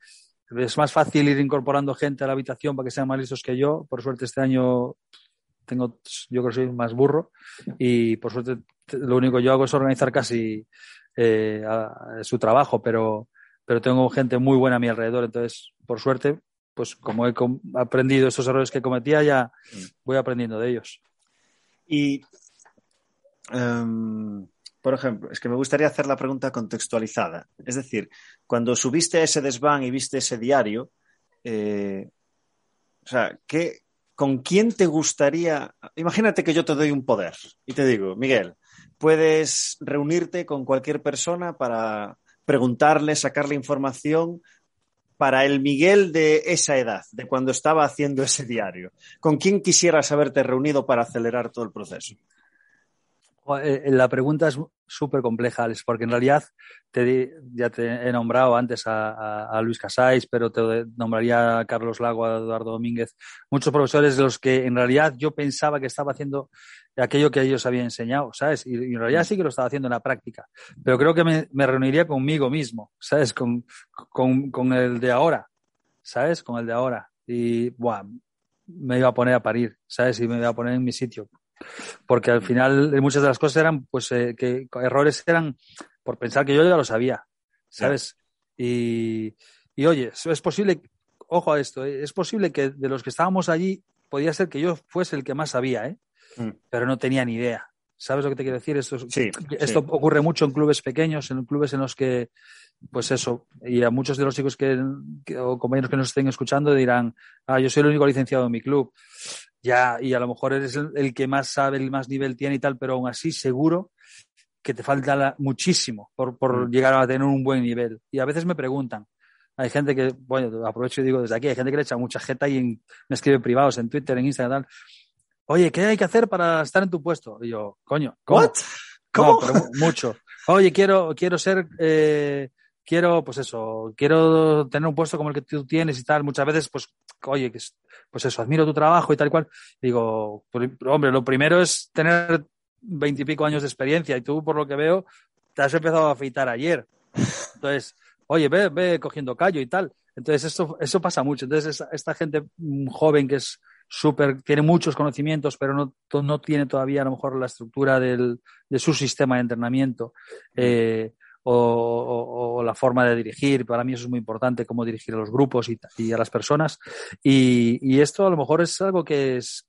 es más fácil ir incorporando gente a la habitación para que sean más listos que yo. Por suerte este año tengo, yo creo que soy más burro y por suerte lo único que yo hago es organizar casi eh, su trabajo, pero, pero tengo gente muy buena a mi alrededor, entonces por suerte, pues como he aprendido esos errores que cometía, ya mm. voy aprendiendo de ellos. Y, em, por ejemplo, es que me gustaría hacer la pregunta contextualizada. Es decir, cuando subiste ese desván y viste ese diario, eh, o sea, ¿qué, ¿con quién te gustaría? Imagínate que yo te doy un poder y te digo, Miguel, puedes reunirte con cualquier persona para preguntarle, sacarle información para el Miguel de esa edad, de cuando estaba haciendo ese diario? ¿Con quién quisieras haberte reunido para acelerar todo el proceso? Eh, la pregunta es súper compleja, Alex, porque en realidad te, ya te he nombrado antes a, Luis Casáis, pero te nombraría a Carlos Lago, a Eduardo Domínguez, muchos profesores de los que en realidad yo pensaba que estaba haciendo aquello que ellos habían enseñado, ¿sabes? Y, en realidad sí que lo estaba haciendo en la práctica, pero creo que me, reuniría conmigo mismo, ¿sabes? Con, con, el de ahora, ¿sabes? Con el de ahora. Y, buah, me iba a poner a parir, ¿sabes? Y me iba a poner en mi sitio porque al final muchas de las cosas eran, pues, eh, que errores eran por pensar que yo ya lo sabía, ¿sabes? Y, y, oye, es posible, ojo a esto, eh, es posible que de los que estábamos allí, podía ser que yo fuese el que más sabía, ¿eh? Mm. Pero no tenía ni idea. ¿Sabes lo que te quiero decir? Esto, esto ocurre mucho en clubes pequeños, en clubes en los que, pues eso, y a muchos de los chicos que, o compañeros que nos estén escuchando dirán, ah, yo soy el único licenciado en mi club ya, y a lo mejor eres el, que más sabe, el más nivel tiene y tal, pero aún así seguro que te falta muchísimo por, por mm. llegar a tener un buen nivel. Y a veces me preguntan, hay gente que, bueno, aprovecho y digo desde aquí, hay gente que le echa mucha jeta y me escribe privados en Twitter, en Instagram, tal. Oye, ¿qué hay que hacer para estar en tu puesto? Y yo, coño, ¿cómo? ¿Cómo? mucho. Oye, quiero, quiero ser, eh, quiero, pues eso, quiero tener un puesto como el que tú tienes y tal. Muchas veces, pues, oye, pues eso, admiro tu trabajo y tal y cual. Digo, hombre, lo primero es tener veintipico años de experiencia y tú, por lo que veo, te has empezado a afeitar ayer. Entonces, oye, ve, ve cogiendo callo y tal. Entonces, esto, eso pasa mucho. Entonces, esta, gente joven que es súper, tiene muchos conocimientos, pero no, no tiene todavía a lo mejor la estructura del, de su sistema de entrenamiento. Eh, o, la forma de dirigir. Para mí eso es muy importante, cómo dirigir a los grupos y, a las personas. Y, esto a lo mejor es algo que, es,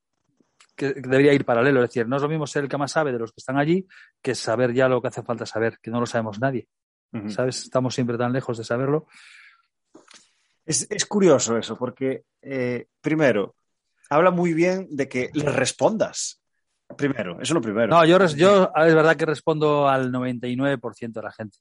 que debería ir paralelo. Es decir, no es lo mismo ser el que más sabe de los que están allí que saber ya lo que hace falta saber, que no lo sabemos nadie. ¿Sabes? Estamos siempre tan lejos de saberlo. Es, curioso eso, porque eh, primero, habla muy bien de que le respondas Primero, eso es lo primero. No, yo, yo es verdad que respondo al 99% de la gente.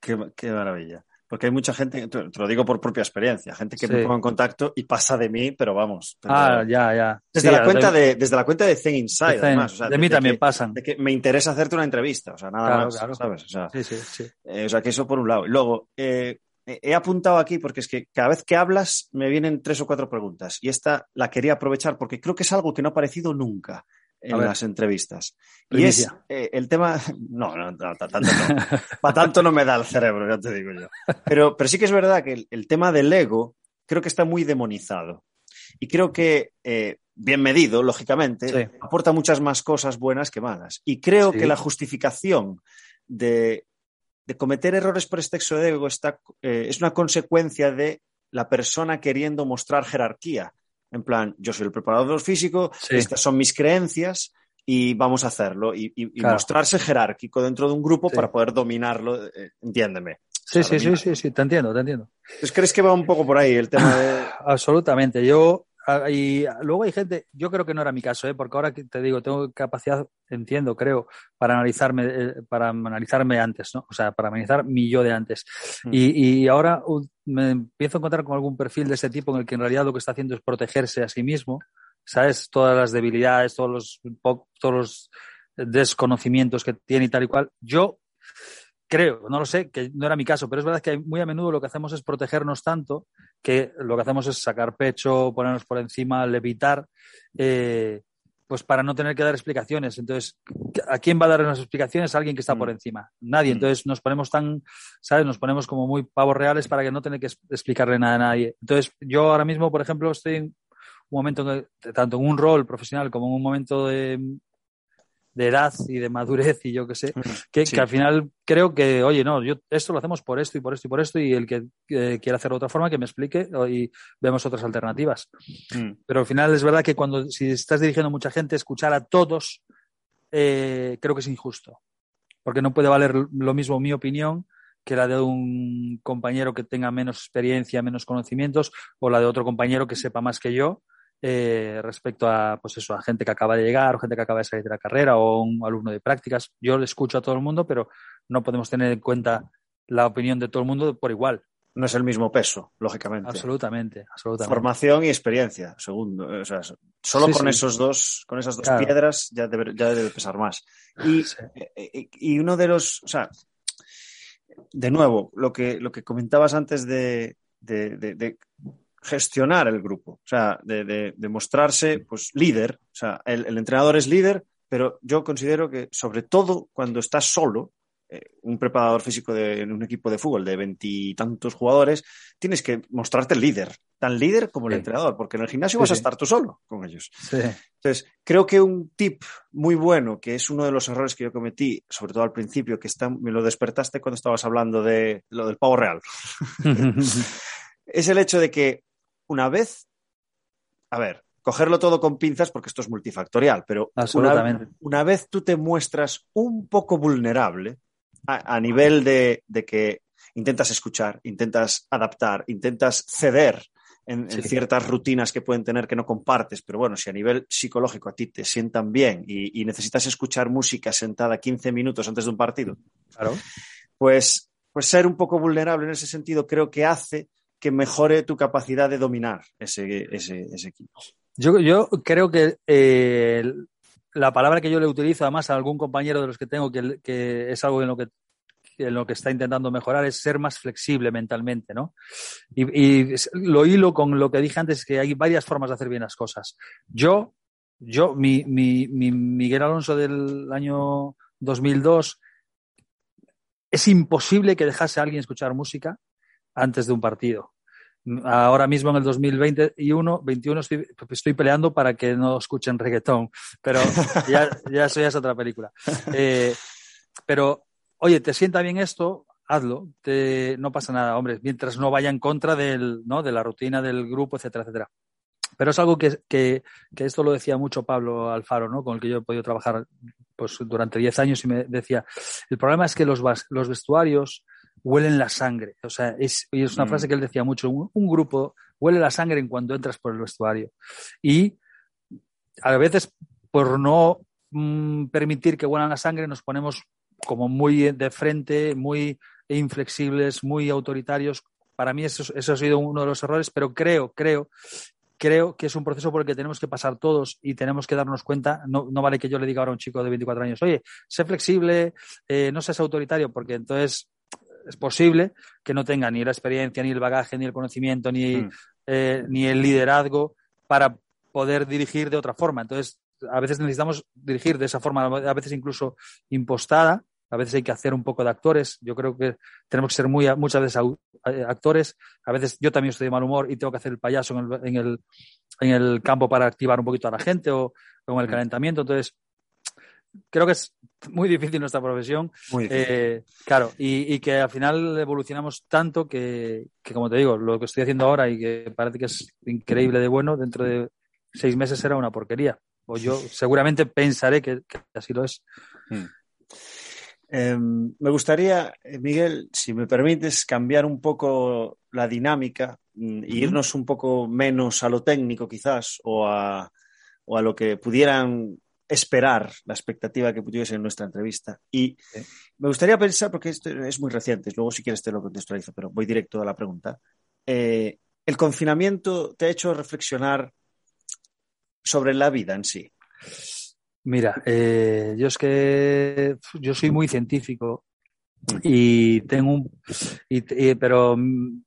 Qué, maravilla. Porque hay mucha gente, te, lo digo por propia experiencia, gente que me pongo en contacto y pasa de mí, pero vamos. ah, ya, ya. Desde, la cuenta de, desde la cuenta de Zen Inside, además. de, mí también pasan. De que me interesa hacerte una entrevista, o sea, nada más, ¿sabes? O sea, sí, sí, sí. Eh, o sea, que eso por un lado. Luego, eh, he apuntado aquí porque es que cada vez que hablas me vienen tres o cuatro preguntas y esta la quería aprovechar porque creo que es algo que no ha aparecido nunca en las entrevistas. Y es eh, el tema. No, no, tanto no. Para tanto no me da el cerebro, ya te digo yo. Pero, pero sí que es verdad que el, tema del ego creo que está muy demonizado. Y creo que, eh, bien medido, lógicamente, aporta muchas más cosas buenas que malas. Y creo que la justificación de, de, cometer errores por exceso de ego está, eh, es una consecuencia de la persona queriendo mostrar jerarquía en plan, yo soy el preparador físico, estas son mis creencias y vamos a hacerlo y, mostrarse jerárquico dentro de un grupo para poder dominarlo, eh, entiéndeme. Sí, sí, sí, sí, sí, te entiendo, te entiendo. Entonces, ¿crees que va un poco por ahí el tema de...? Absolutamente. Yo, ah, y luego hay gente, yo creo que no era mi caso, ¿eh? porque ahora te digo, tengo capacidad, entiendo, creo, para analizarme, eh, para analizarme antes, ¿no? O sea, para analizar mi yo de antes. Mm. Y, y, ahora me empiezo a encontrar con algún perfil de ese tipo en el que en realidad lo que está haciendo es protegerse a sí mismo, ¿sabes? Todas las debilidades, todos los, todos los desconocimientos que tiene y tal y cual. Yo creo, no lo sé, que no era mi caso, pero es verdad que muy a menudo lo que hacemos es protegernos tanto que lo que hacemos es sacar pecho, ponernos por encima, levitar, eh, pues para no tener que dar explicaciones. Entonces, ¿a quién va a dar unas explicaciones? A alguien que está por mm. encima. Nadie. Mm. Entonces nos ponemos tan, ¿sabes? Nos ponemos como muy pavos reales para que no tener que explicarle nada a nadie. Entonces, yo ahora mismo, por ejemplo, estoy en un momento, tanto en un rol profesional como en un momento de, de edad y de madurez y yo qué sé, que, al final creo que, oye, no, yo esto lo hacemos por esto y por esto y por esto y el que quiera hacerlo de otra forma que me explique y vemos otras alternativas. Mm. Pero al final es verdad que cuando si estás dirigiendo a mucha gente, escuchar a todos eh, creo que es injusto, porque no puede valer lo mismo mi opinión que la de un compañero que tenga menos experiencia, menos conocimientos, o la de otro compañero que sepa más que yo, eh, respecto a, pues eso, a gente que acaba de llegar o gente que acaba de salir de la carrera o un alumno de prácticas. Yo le escucho a todo el mundo, pero no podemos tener en cuenta la opinión de todo el mundo por igual. No es el mismo peso, lógicamente. Absolutamente, absolutamente. Formación y experiencia, segundo. O sea, solo con esos dos, con esas dos piedras ya debe, ya debe pesar más. Y, eh, eh, y, uno de los, o sea, de nuevo, lo que, lo que comentabas antes de, de gestionar el grupo, o sea, de, de, mostrarse pues líder, o sea, el, entrenador es líder, pero yo considero que sobre todo cuando estás solo, eh, un preparador físico de un equipo de fútbol de veintitantos jugadores, tienes que mostrarte líder, tan líder como el entrenador, porque en el gimnasio vas a estar tú solo con ellos. Entonces, creo que un tip muy bueno, que es uno de los errores que yo cometí, sobre todo al principio, que está, me lo despertaste cuando estabas hablando de lo del pavo real, es el hecho de que una vez, a ver, cogerlo todo con pinzas porque esto es multifactorial, pero una, vez tú te muestras un poco vulnerable a, nivel de, que intentas escuchar, intentas adaptar, intentas ceder en, ciertas rutinas que pueden tener que no compartes, pero bueno, si a nivel psicológico a ti te sientan bien y, necesitas escuchar música sentada 15 minutos antes de un partido, claro. pues, pues ser un poco vulnerable en ese sentido creo que hace que mejore tu capacidad de dominar ese, ese, equipo. Yo, yo, creo que eh, la palabra que yo le utilizo además a algún compañero de los que tengo, que, es algo en lo que, en lo que está intentando mejorar, es ser más flexible mentalmente, ¿no? Y, lo hilo con lo que dije antes, que hay varias formas de hacer bien las cosas. Yo, yo, mi, mi, mi Miguel Alonso del año 2002, es imposible que dejase a alguien escuchar música antes de un partido. Ahora mismo en el 2021 21 estoy, estoy peleando para que no escuchen reggaetón, pero ya, ya eso ya es otra película. Eh, pero, oye, ¿te sienta bien esto? Hazlo, te, no pasa nada, hombre, mientras no vaya en contra del, ¿no? de la rutina del grupo, etcétera, etcétera. Pero es algo que, que, que, esto lo decía mucho Pablo Alfaro, ¿no? con el que yo he podido trabajar pues, durante 10 años y me decía, el problema es que los, los vestuarios, huelen la sangre. O sea, es, es una frase mm. que él decía mucho, un, grupo huele la sangre en cuanto entras por el vestuario. Y a veces, por no mm, permitir que huelan la sangre, nos ponemos como muy de frente, muy inflexibles, muy autoritarios. Para mí eso, eso ha sido uno de los errores, pero creo, creo creo que es un proceso por el que tenemos que pasar todos y tenemos que darnos cuenta. No, no vale que yo le diga ahora a un chico de 24 años, oye, sé flexible, eh, no seas autoritario, porque entonces es posible que no tenga ni la experiencia, ni el bagaje, ni el conocimiento, ni, mm. eh, ni el liderazgo para poder dirigir de otra forma. Entonces, a veces necesitamos dirigir de esa forma, a veces incluso impostada, a veces hay que hacer un poco de actores. Yo creo que tenemos que ser muy, muchas veces eh, actores. A veces yo también estoy de mal humor y tengo que hacer el payaso en el, en el, en el campo para activar un poquito a la gente o, en el mm. calentamiento. Entonces, creo que es muy difícil nuestra profesión. Eh, claro, y, que al final evolucionamos tanto que, como te digo, lo que estoy haciendo ahora y que parece que es increíble de bueno, dentro de seis meses será una porquería. o yo seguramente pensaré que, así lo es. Hmm. Em, me gustaría, eh, Miguel, si me permites, cambiar un poco la dinámica mm, e irnos un poco menos a lo técnico quizás o a, o a lo que pudieran esperar la expectativa que pudiese en nuestra entrevista. Y me gustaría pensar, porque esto es muy reciente, luego si quieres te lo contextualizo, pero voy directo a la pregunta. Eh, ¿El confinamiento te ha hecho reflexionar sobre la vida en sí? Mira, eh, yo es que yo soy muy científico y tengo un pero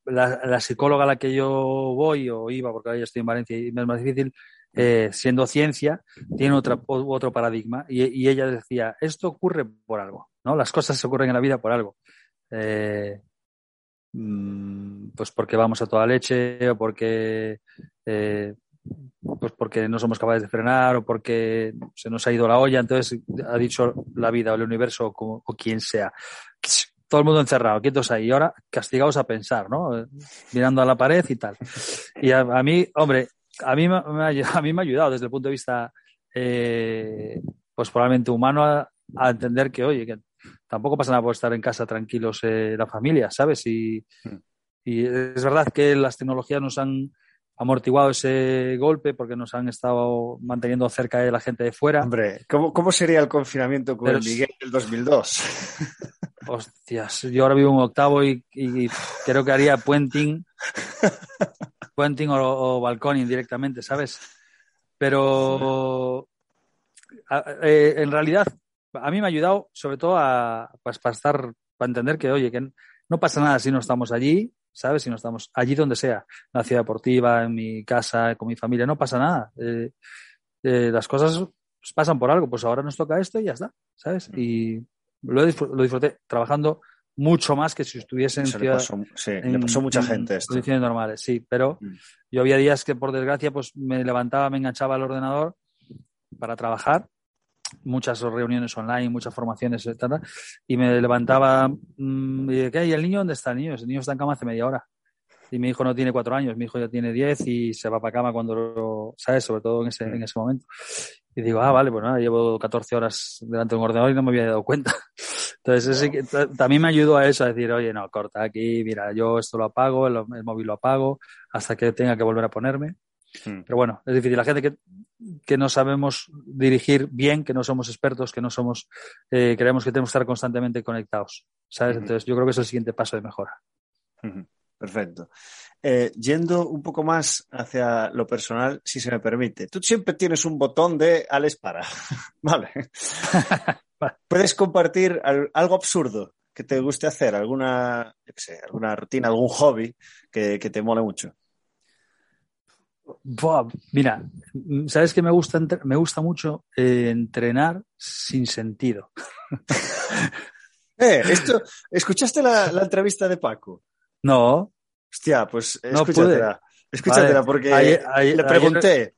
la, psicóloga a la que yo voy o iba porque ahora ya estoy en Valencia y me es más difícil eh, siendo ciencia tiene otra, otro paradigma y, ella decía esto ocurre por algo no las cosas ocurren en la vida por algo eh, mm, pues porque vamos a toda leche o porque pues porque no somos capaces de frenar o porque se nos ha ido la olla, entonces ha dicho la vida o el universo o, quien sea. Todo el mundo encerrado, quietos ahí, y ahora castigados a pensar, ¿no? Mirando a la pared y tal. Y a, mí, hombre, a mí, me ha, a mí me ha ayudado desde el punto de vista, eh, pues probablemente humano, a, entender que, oye, que tampoco pasa nada por estar en casa tranquilos eh, la familia, ¿sabes? Y, hmm. y es verdad que las tecnologías nos han amortiguado ese golpe porque nos han estado manteniendo cerca de la gente de fuera. Hombre, ¿cómo, sería el confinamiento con el Miguel del 2002? Hostias, yo ahora vivo en octavo y, creo que haría puenting, puenting o, balconing directamente, ¿sabes? Pero eh, en realidad a mí me ha ayudado sobre todo a, pues, para estar, para entender que, oye, que no pasa nada si no estamos allí, ¿sabes? Si no estamos allí donde sea, en la ciudad deportiva, en mi casa, con mi familia, no pasa nada. Eh, eh, las cosas pues, pasan por algo, pues ahora nos toca esto y ya está, ¿sabes? Mm. Y lo, disfruté trabajando mucho más que si estuviese en ciudad. sí, le pasó mucha gente esto. Condiciones normales, sí, pero mm. yo había días que por desgracia pues me levantaba, me enganchaba al ordenador para trabajar muchas reuniones online, muchas formaciones, etc. Y me levantaba mm, y ¿qué? ¿Y el niño dónde está el niño? El niño está en cama hace media hora. Y mi hijo no tiene cuatro años, mi hijo ya tiene diez y se va para cama cuando lo, ¿sabes? Sobre todo en ese, en ese momento. Y digo, ah, vale, pues nada, llevo 14 horas delante de un ordenador y no me había dado cuenta. Entonces, también me ayudó a eso, a decir, oye, no, corta aquí, mira, yo esto lo apago, el, el móvil lo apago, hasta que tenga que volver a ponerme. Hmm. Pero bueno, es difícil. La gente que, que no sabemos dirigir bien, que no somos expertos, que no somos, eh, creemos que tenemos que estar constantemente conectados. ¿Sabes? Entonces, yo creo que es el siguiente paso de mejora. Perfecto. Eh, yendo un poco más hacia lo personal, si se me permite. Tú siempre tienes un botón de Alex para. vale. ¿Puedes compartir algo absurdo que te guste hacer? ¿Alguna, sé, alguna rutina, algún hobby que, que te mole mucho? mira, ¿sabes qué me gusta? Me gusta mucho eh, entrenar sin sentido. eh, esto, ¿Escuchaste la, entrevista de Paco? No. Hostia, pues escúchatela. escúchatela, porque le pregunté.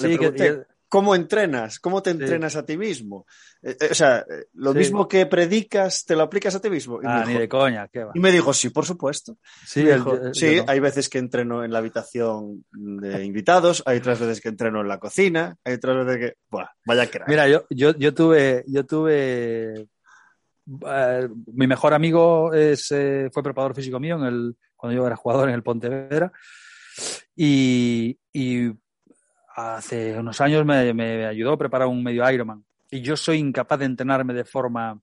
le pregunté ¿Cómo entrenas? ¿Cómo te entrenas a ti mismo? Eh, eh, o sea, eh, lo mismo que predicas, te lo aplicas a ti mismo. Y ah, ni de coña, ¿qué va? Y me dijo, sí, por supuesto. Sí, sí hay veces que entreno en la habitación de invitados, hay otras veces que entreno en la cocina, hay otras veces que, Buah, vaya crack. Mira, yo, yo, yo tuve, yo tuve, mi mejor amigo es, fue preparador físico mío en el, cuando yo era jugador en el Pontevedra. Y, y hace unos años me, ayudó a preparar un medio Ironman y yo soy incapaz de entrenarme de forma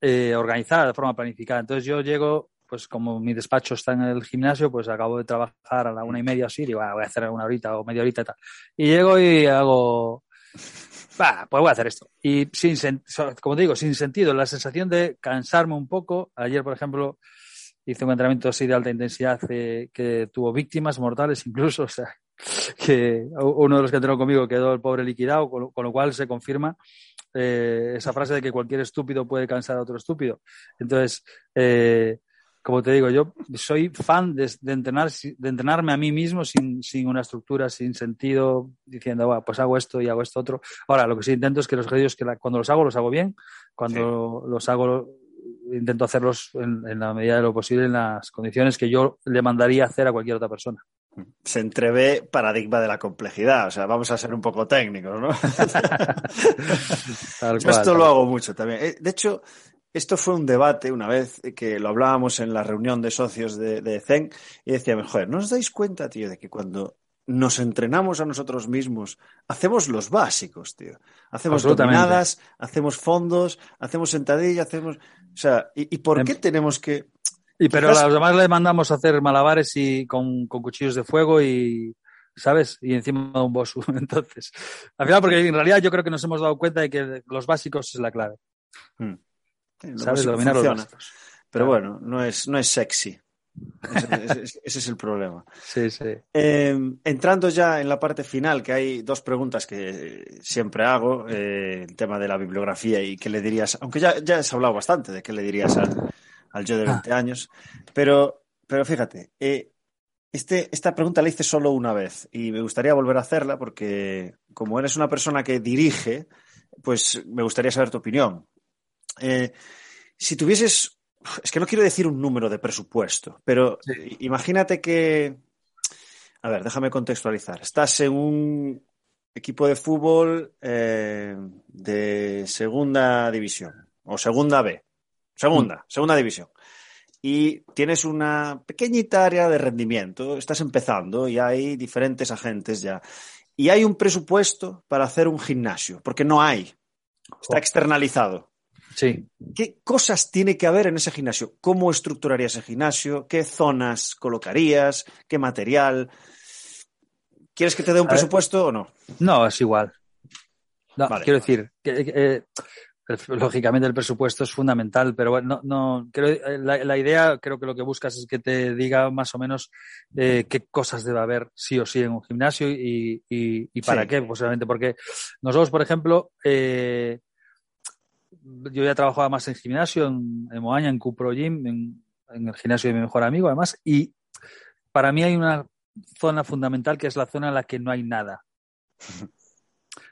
eh, organizada, de forma planificada. Entonces yo llego, pues como mi despacho está en el gimnasio, pues acabo de trabajar a la una y media así, digo, ah, voy a hacer una horita o media horita y tal. Y llego y hago, pues voy a hacer esto. Y sin, como digo, sin sentido, la sensación de cansarme un poco. Ayer, por ejemplo, hice un entrenamiento así de alta intensidad eh, que tuvo víctimas mortales incluso, o sea, que uno de los que entrenó conmigo quedó el pobre liquidado, con lo, cual se confirma eh, esa frase de que cualquier estúpido puede cansar a otro estúpido. Entonces, eh, como te digo, yo soy fan de, entrenar, de entrenarme a mí mismo sin, sin una estructura, sin sentido, diciendo, pues hago esto y hago esto otro. Ahora, lo que sí intento es que los ejercicios, que cuando los hago, los hago bien. Cuando los hago, intento hacerlos en, la medida de lo posible en las condiciones que yo le mandaría hacer a cualquier otra persona. Se entrevé paradigma de la complejidad, o sea, vamos a ser un poco técnicos, ¿no? Yo esto lo hago mucho también. Eh, de hecho, esto fue un debate una vez que lo hablábamos en la reunión de socios de, de Zen y decíamos, joder, ¿no os dais cuenta, tío, de que cuando nos entrenamos a nosotros mismos, hacemos los básicos, tío. Hacemos dominadas, hacemos fondos, hacemos sentadilla, hacemos... O sea, ¿y, por em qué tenemos que...? Y pero a los demás le mandamos a hacer malabares y con, cuchillos de fuego y, ¿sabes? Y encima de un boss. Entonces, al final, porque en realidad yo creo que nos hemos dado cuenta de que los básicos es la clave. Hmm. ¿Sabes? Dominar los básicos. Pero bueno, no es, no es sexy. Ese, es el problema. Sí, sí. Em, entrando ya en la parte final, que hay dos preguntas que siempre hago, eh, el tema de la bibliografía y qué le dirías, aunque ya, ya has hablado bastante de qué le dirías al, al yo de 20 ah. años, pero, pero fíjate, eh, este, esta pregunta la hice solo una vez y me gustaría volver a hacerla porque como eres una persona que dirige, pues me gustaría saber tu opinión. Eh, si tuvieses es que no quiero decir un número de presupuesto, pero imagínate que, a ver, déjame contextualizar. Estás en un equipo de fútbol eh, de segunda división o segunda B, segunda, mm. segunda división. Y tienes una pequeñita área de rendimiento, estás empezando y hay diferentes agentes ya. Y hay un presupuesto para hacer un gimnasio, porque no hay. Está externalizado. Sí. ¿Qué cosas tiene que haber en ese gimnasio? ¿Cómo estructurarías el gimnasio? ¿Qué zonas colocarías? ¿Qué material? ¿Quieres que te dé un presupuesto o no? No, es igual. Quiero decir, que, eh, lógicamente el presupuesto es fundamental, pero bueno, no, creo, eh, la, idea creo que lo que buscas es que te diga más o menos eh, qué cosas debe haber sí o sí en un gimnasio y, para qué, posiblemente, porque nosotros, por ejemplo, eh, yo ya trabajaba más en gimnasio, en, en Moaña, en Cupro Gym, en, el gimnasio de mi mejor amigo, además, y para mí hay una zona fundamental que es la zona en la que no hay nada.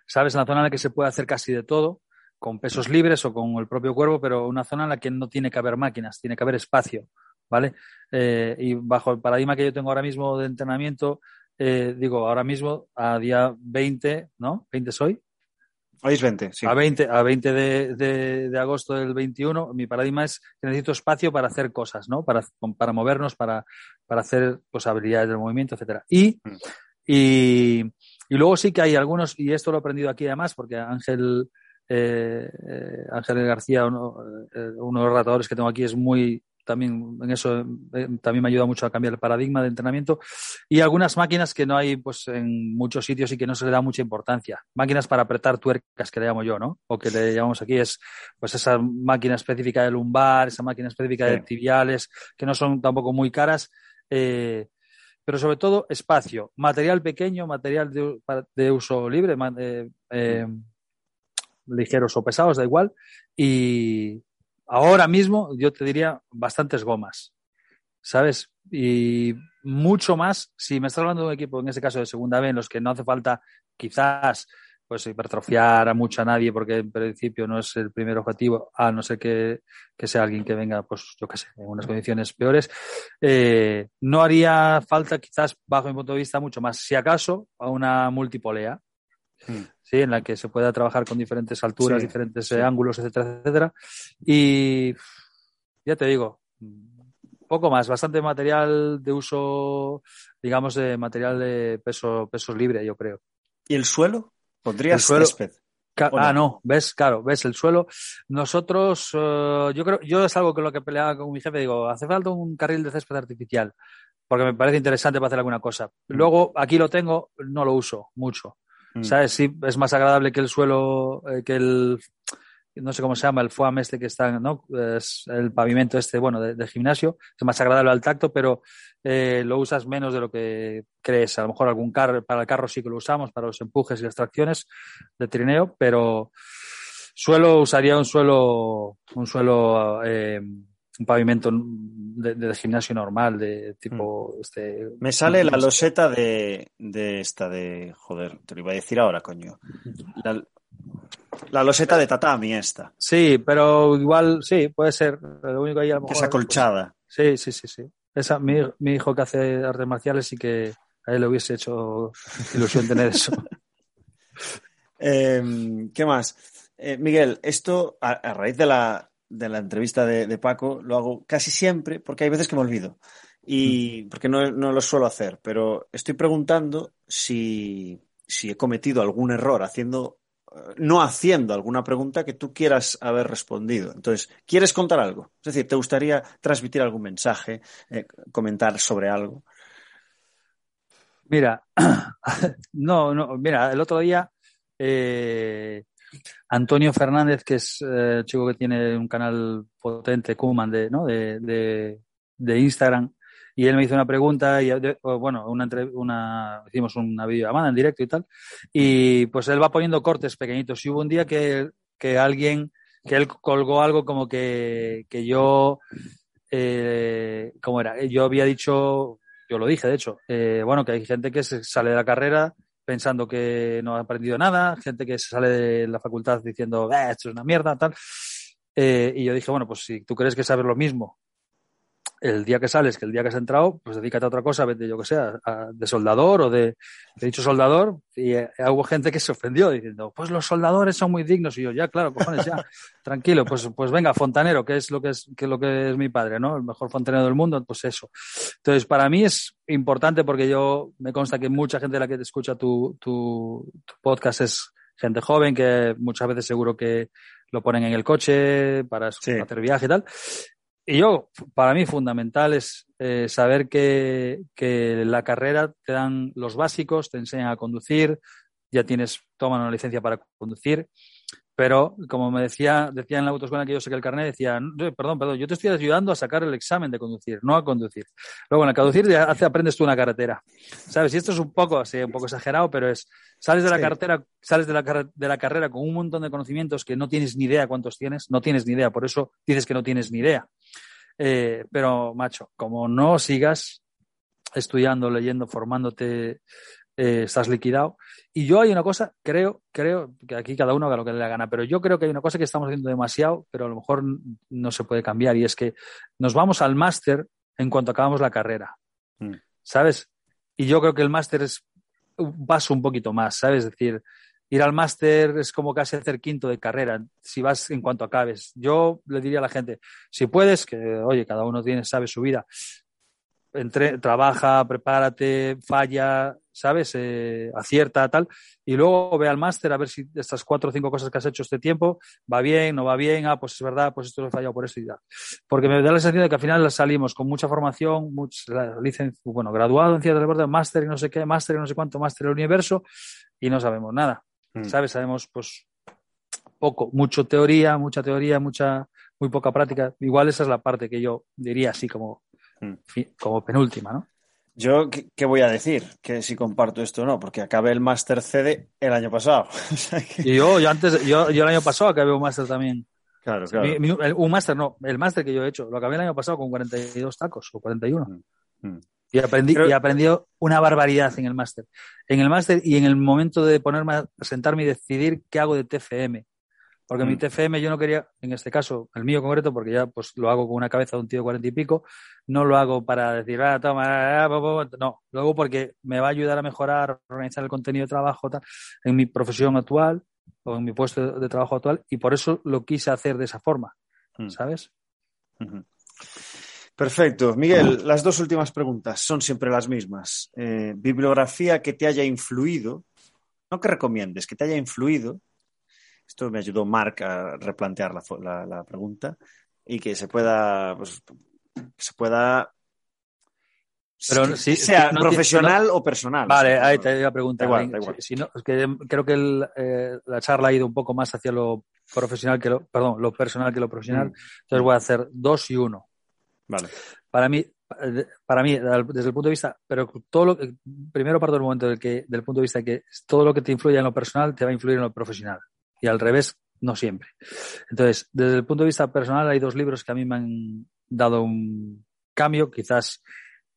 ¿Sabes? La zona en la que se puede hacer casi de todo, con pesos libres o con el propio cuerpo, pero una zona en la que no tiene que haber máquinas, tiene que haber espacio, ¿vale? Eh, y bajo el paradigma que yo tengo ahora mismo de entrenamiento, eh, digo, ahora mismo, a día 20, ¿no? 20 soy, Hoy 20, sí. A 20, a 20 de, de, agosto del 21, mi paradigma es que necesito espacio para hacer cosas, ¿no? Para, para movernos, para, para hacer pues, habilidades del movimiento, etcétera. Y, mm. y, y, luego sí que hay algunos, y esto lo he aprendido aquí además, porque Ángel, eh, eh Ángel García, uno, eh, uno de los ratadores que tengo aquí, es muy también en eso eh, también me ayuda mucho a cambiar el paradigma de entrenamiento. Y algunas máquinas que no hay pues en muchos sitios y que no se le da mucha importancia. Máquinas para apretar tuercas que le llamo yo no o que le llamamos aquí es pues esa máquina específica de lumbar esa máquina específica de tibiales que no son tampoco muy caras eh, pero sobre todo espacio. Material pequeño material de, uso libre eh, ligeros o pesados da igual y ahora mismo yo te diría bastantes gomas, ¿sabes? Y mucho más, si me estás hablando de un equipo, en ese caso de segunda B, en los que no hace falta quizás pues hipertrofiar a mucho a nadie, porque en principio no es el primer objetivo, a no ser que, sea alguien que venga, pues yo qué sé, en unas condiciones peores, eh, no haría falta quizás, bajo mi punto de vista, mucho más, si acaso, a una multipolea, Hmm. ¿sí? en la que se pueda trabajar con diferentes alturas, diferentes eh, ángulos, etcétera, etcétera. Y ya te digo, poco más, bastante material de uso, digamos, de material de peso, peso libre, yo creo. ¿Y el suelo? ¿Pondrías el césped? Ah, no, ves, claro, ves el suelo. Nosotros, eh, yo creo, yo es algo que lo que peleaba con mi jefe, digo, hace falta un carril de césped artificial, porque me parece interesante para hacer alguna cosa. Hmm. Luego, aquí lo tengo, no lo uso mucho. Mm. ¿Sabes? Sí, es más agradable que el suelo, eh, que el, no sé cómo se llama, el foam este que está, ¿no? Es el pavimento este, bueno, de, gimnasio, es más agradable al tacto, pero eh, lo usas menos de lo que crees. A lo mejor algún carro, para el carro sí que lo usamos, para los empujes y las tracciones de trineo, pero suelo, usaría un suelo, un suelo, eh, un pavimento de, gimnasio normal, de tipo. Mm. Este, Me sale la loseta de, de esta, de. Joder, te lo iba a decir ahora, coño. La, loseta de tatami, esta. Sí, pero igual, sí, puede ser. Lo único Que es acolchada. Sí, sí, sí, sí. Esa, mi, mi hijo que hace artes marciales y que A él le hubiese hecho ilusión tener eso. Em, ¿Qué más? Eh, Miguel, esto a, raíz de la, de la entrevista de, Paco lo hago casi siempre porque hay veces que me olvido y mm. porque no, lo suelo hacer, pero estoy preguntando si, si he cometido algún error haciendo no haciendo alguna pregunta que tú quieras haber respondido. Entonces, ¿quieres contar algo? Es decir, ¿te gustaría transmitir algún mensaje, eh, comentar sobre algo? Mira, no, no, mira, el otro día eh, Antonio Fernández, que es eh, chico que tiene un canal potente, Kuman, de, ¿no? de, de Instagram, y él me hizo una pregunta y bueno, una, una hicimos una videollamada en directo y tal y pues él va poniendo cortes pequeñitos y hubo un día que, que alguien que él colgó algo como que, que yo eh, ¿cómo era? Yo había dicho, yo lo dije de hecho, eh, bueno, que hay gente que se sale de la carrera pensando que no ha aprendido nada, gente que sale de la facultad diciendo, eh, esto es una mierda, tal. Eh, y yo dije, bueno, pues si tú crees que sabes lo mismo el día que sales, que el día que has entrado, pues dedícate a otra cosa, vete yo que sea, de soldador o de, he dicho soldador, y eh, hubo gente que se ofendió diciendo, pues los soldadores son muy dignos, y yo, ya, claro, cojones, ya, tranquilo, pues, pues venga, fontanero, que es lo que es, que lo que es mi padre, ¿no? El mejor fontanero del mundo, pues eso. Entonces, para mí es importante porque yo, me consta que mucha gente de la que te escucha tu, tu, podcast es gente joven, que muchas veces seguro que lo ponen en el coche para hacer viaje y tal. Y yo, para mí, fundamental es eh, saber que, que, la carrera te dan los básicos, te enseñan a conducir, ya tienes, toman una licencia para conducir, pero como me decía, decía en la autoescuela que yo saqué el carnet, decía, perdón, perdón, yo te estoy ayudando a sacar el examen de conducir, no a conducir. Luego en el conducir ya hace, aprendes tú una carretera. ¿Sabes? Y esto es un poco así, un poco exagerado, pero es, sales de la carretera, sales de la, de la carrera con un montón de conocimientos que no tienes ni idea cuántos tienes, no tienes ni idea, por eso dices que no tienes ni idea. Eh, pero, macho, como no sigas estudiando, leyendo, formándote, eh, estás liquidado. Y yo hay una cosa, creo, creo que aquí cada uno haga lo que le da gana, pero yo creo que hay una cosa que estamos haciendo demasiado, pero a lo mejor no se puede cambiar, y es que nos vamos al máster en cuanto acabamos la carrera. Mm. ¿Sabes? Y yo creo que el máster es un paso un poquito más, ¿sabes? Es decir, ir al máster es como casi hacer quinto de carrera, si vas en cuanto acabes. Yo le diría a la gente, si puedes, que oye, cada uno tiene, sabe su vida, entre, trabaja, prepárate, falla, ¿sabes? Eh, acierta, tal, y luego ve al máster a ver si estas cuatro o cinco cosas que has hecho este tiempo va bien, no va bien, ah, pues es verdad, pues esto lo he fallado por eso y tal. Porque me da la sensación de que al final salimos con mucha formación, licencia, bueno, graduado en ciencias del deporte, máster y no sé qué, máster y no sé cuánto, máster el universo, y no sabemos nada. Mm. ¿sabes? Sabemos, pues, poco, mucho teoría, mucha teoría, mucha, muy poca práctica. Igual esa es la parte que yo diría así como, mm. como penúltima, ¿no? Yo, ¿qué, voy a decir? Que si comparto esto o no, porque acabé el máster CD el año pasado. Y yo, yo antes, yo, yo el año pasado acabé un máster también. Claro, claro. un máster no, el máster que yo he hecho, lo acabé el año pasado con 42 tacos o 41. Y aprendí, y aprendí una barbaridad en el máster. En el máster y en el momento de ponerme a sentarme y decidir qué hago de TFM. Porque mi mm. TFM yo no quería, en este caso, el mío concreto, porque ya pues lo hago con una cabeza de un tío de cuarenta y pico, no lo hago para decir, ah, toma, ah, ah, no, lo hago porque me va a ayudar a mejorar, organizar el contenido de trabajo tal, en mi profesión actual o en mi puesto de trabajo actual y por eso lo quise hacer de esa forma, mm. ¿sabes? Perfecto. Miguel, las dos últimas preguntas son siempre las mismas. Eh, bibliografía que te haya influido, no que recomiendes, que te haya influido. Esto me ayudó Mark a replantear la, pregunta y que se pueda, pues, se pueda pero sea profesional o personal. Vale, ahí te voy a preguntar. creo que eh, la charla ha ido un poco más hacia lo profesional que lo, perdón, lo personal que lo profesional. Mm. Entonces voy a hacer dos y uno. Vale. Para mí, para mí, desde el punto de vista, pero todo lo primero parto del momento del que, del punto de vista de que todo lo que te influye en lo personal te va a influir en lo profesional. Y al revés, no siempre. Entonces, desde el punto de vista personal, hay dos libros que a mí me han dado un cambio, quizás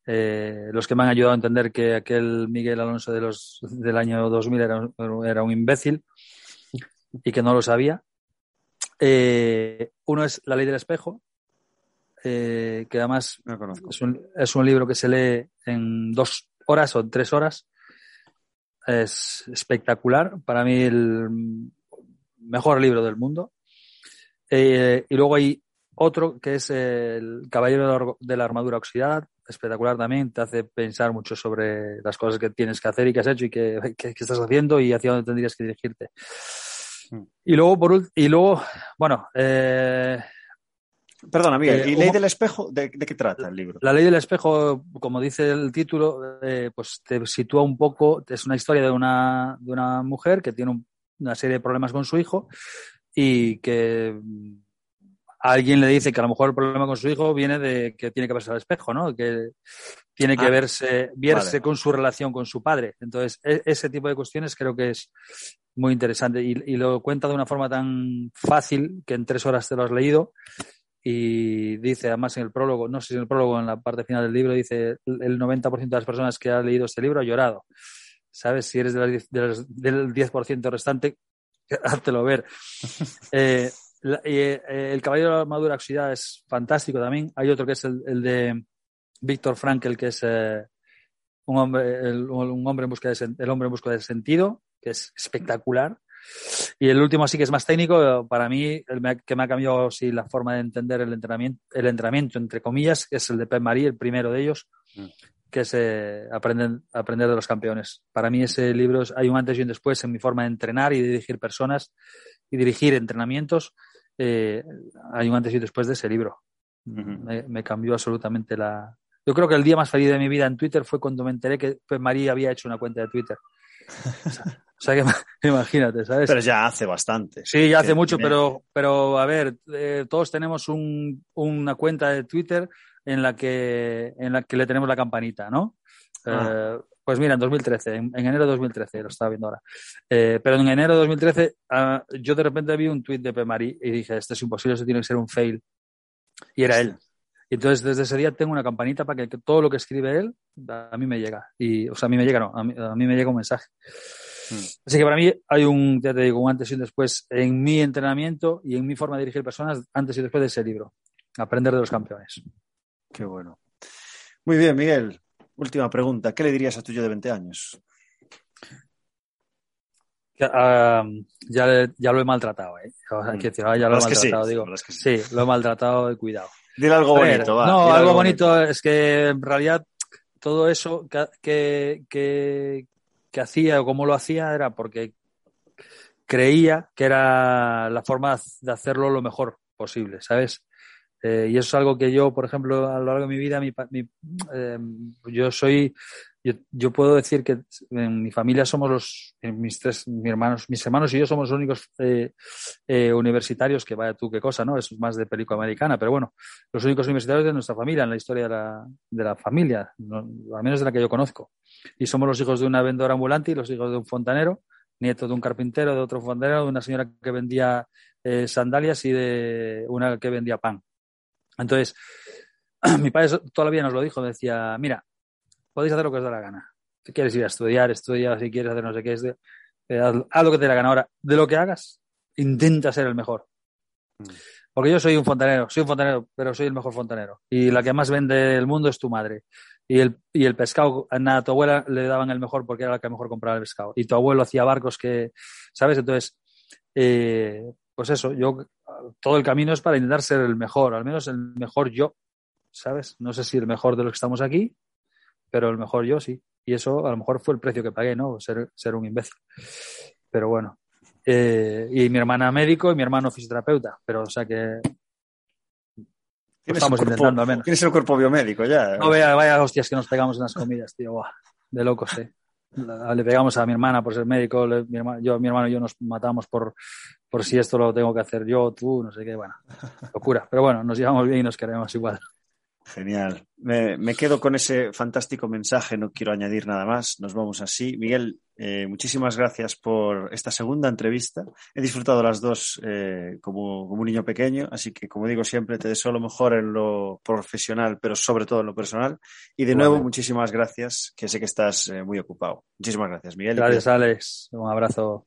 eh, los que me han ayudado a entender que aquel Miguel Alonso de los, del año 2000 era, era un imbécil y que no lo sabía. Eh, uno es La ley del espejo, eh, que además es un, es un, libro que se lee en dos, horas o tres horas. Es espectacular. Para mí el mejor libro del mundo. Eh, y luego hay otro que es el Caballero de la Armadura Oxidada, espectacular también, te hace pensar mucho sobre las cosas que tienes que hacer y que has hecho y que, estás haciendo y hacia dónde tendrías que dirigirte. Mm. Y luego, por y luego, bueno, eh, Perdona, Miguel, eh, ¿y Ley del Espejo de, qué trata el libro? La Ley del Espejo, como dice el título, eh, pues te sitúa un poco, es una historia de una, de una mujer que tiene una serie de problemas con su hijo y que alguien le dice que a lo mejor el problema con su hijo viene de que tiene que verse al espejo, ¿no? Que tiene que ah, verse, verse con su relación con su padre. Entonces, e, ese tipo de cuestiones creo que es muy interesante y, lo cuenta de una forma tan fácil que en tres horas te lo has leído y dice además en el prólogo, no sé si en el prólogo en la parte final del libro, dice el 90% de las personas que han leído este libro ha llorado. ¿Sabes? Si eres del 10% restante, háztelo ver. eh, eh, el Caballero de la Armadura Oxidada es fantástico también. Hay otro que es el, de Víctor Frankel, que es eh, un, hombre, un hombre en busca de, el hombre en busca de sentido, que es espectacular. Y el último sí que es más técnico, para mí, el que me ha cambiado sí, la forma de entender el entrenamiento, el entrenamiento, entre comillas, es el de Pep Marie, el primero de ellos, mm. Que es eh, aprender, aprender de los campeones. Para mí ese libro hay un antes y un después en mi forma de entrenar y dirigir personas y dirigir entrenamientos eh, hay un antes y después de ese libro. me, cambió absolutamente la... Yo creo que el día más feliz de mi vida en Twitter fue cuando me enteré que pues, María había hecho una cuenta de Twitter. O sea, que imagínate, ¿sabes? Pero ya hace bastante. Sí, ya hace mucho, pero, pero a ver, eh, todos tenemos un, una cuenta de Twitter en la que, en la que le tenemos la campanita, ¿no? Ah. Eh, pues mira, en 2013, en, enero de 2013, lo estaba viendo ahora. Eh, pero en enero de 2013, ah, yo de repente vi un tweet de Pemari y dije, esto es imposible, eso tiene que ser un fail. Y era él. Y entonces, desde ese día tengo una campanita para que, todo lo que escribe él, a mí me llega. Y, o sea, a mí me llega, no, a mí, me llega un mensaje. Hmm. Así que para mí hay un, ya te digo, un antes y un después en mi entrenamiento y en mi forma de dirigir personas, antes y después de ese libro. Aprender de los campeones. Qué bueno. Muy bien, Miguel. Última pregunta. ¿Qué le dirías a tu yo de 20 años? ya, lo he maltratado, ¿eh? Hay que decir, ya lo he maltratado, digo. Sí, lo he maltratado y cuidado. Dile algo bonito, va. No, algo, bonito, es que en realidad todo eso que, que, que hacía o cómo lo hacía era porque creía que era la forma de hacerlo lo mejor posible, ¿sabes? Eh, y eso es algo que yo, por ejemplo, a lo largo de mi vida, mi, eh, yo soy, yo, puedo decir que en mi familia somos los, mis tres, mis hermanos, mis hermanos y yo somos los únicos eh, universitarios, que vaya tú qué cosa, ¿no? Eso es más de película americana, pero bueno, los únicos universitarios de nuestra familia, en la historia de la, de la familia, al menos de la que yo conozco. Y somos los hijos de una vendedora ambulante y los hijos de un fontanero, nieto de un carpintero, de otro fontanero, de una señora que vendía sandalias y de una que vendía pan. Entonces, mi padre todavía nos lo dijo, decía, mira, podéis hacer lo que os da la gana. Si quieres ir a estudiar, estudia, si quieres hacer no sé qué, es eh, haz, lo que te dé la gana. Ahora, de lo que hagas, intenta ser el mejor. Mm. Porque yo soy un fontanero, soy un fontanero, pero soy el mejor fontanero. Y la que más vende el mundo es tu madre. Y el, y el pescado, a tu abuela le daban el mejor porque era la que mejor compraba el pescado. Y tu abuelo hacía barcos que, ¿sabes? Entonces, eh, pues eso, yo todo el camino es para intentar ser el mejor, al menos el mejor yo, ¿sabes? No sé si el mejor de los que estamos aquí, pero el mejor yo sí. Y eso a lo mejor fue el precio que pagué, ¿no? Ser, ser un imbécil. Pero bueno. Eh, y mi hermana médico y mi hermano fisioterapeuta, pero o sea que estamos intentando al menos. Tienes el cuerpo biomédico ya. No vaya, vaya hostias que nos pegamos en las comidas, tío. de locos, eh. Le pegamos a mi hermana por ser médico, mi, hermano, yo, mi hermano y yo nos matamos por, por si esto lo tengo que hacer yo, tú, no sé qué, bueno, locura. Pero bueno, nos llevamos bien y nos queremos igual. Genial. Me, quedo con ese fantástico mensaje, no quiero añadir nada más, nos vamos así. Miguel, eh, muchísimas gracias por esta segunda entrevista. He disfrutado las dos eh, como, un niño pequeño, así que como digo siempre, te deseo lo mejor en lo profesional, pero sobre todo en lo personal. Y de nuevo, muchísimas gracias, que sé que estás eh, muy ocupado. Muchísimas gracias, Miguel. Gracias, Alex. Un abrazo.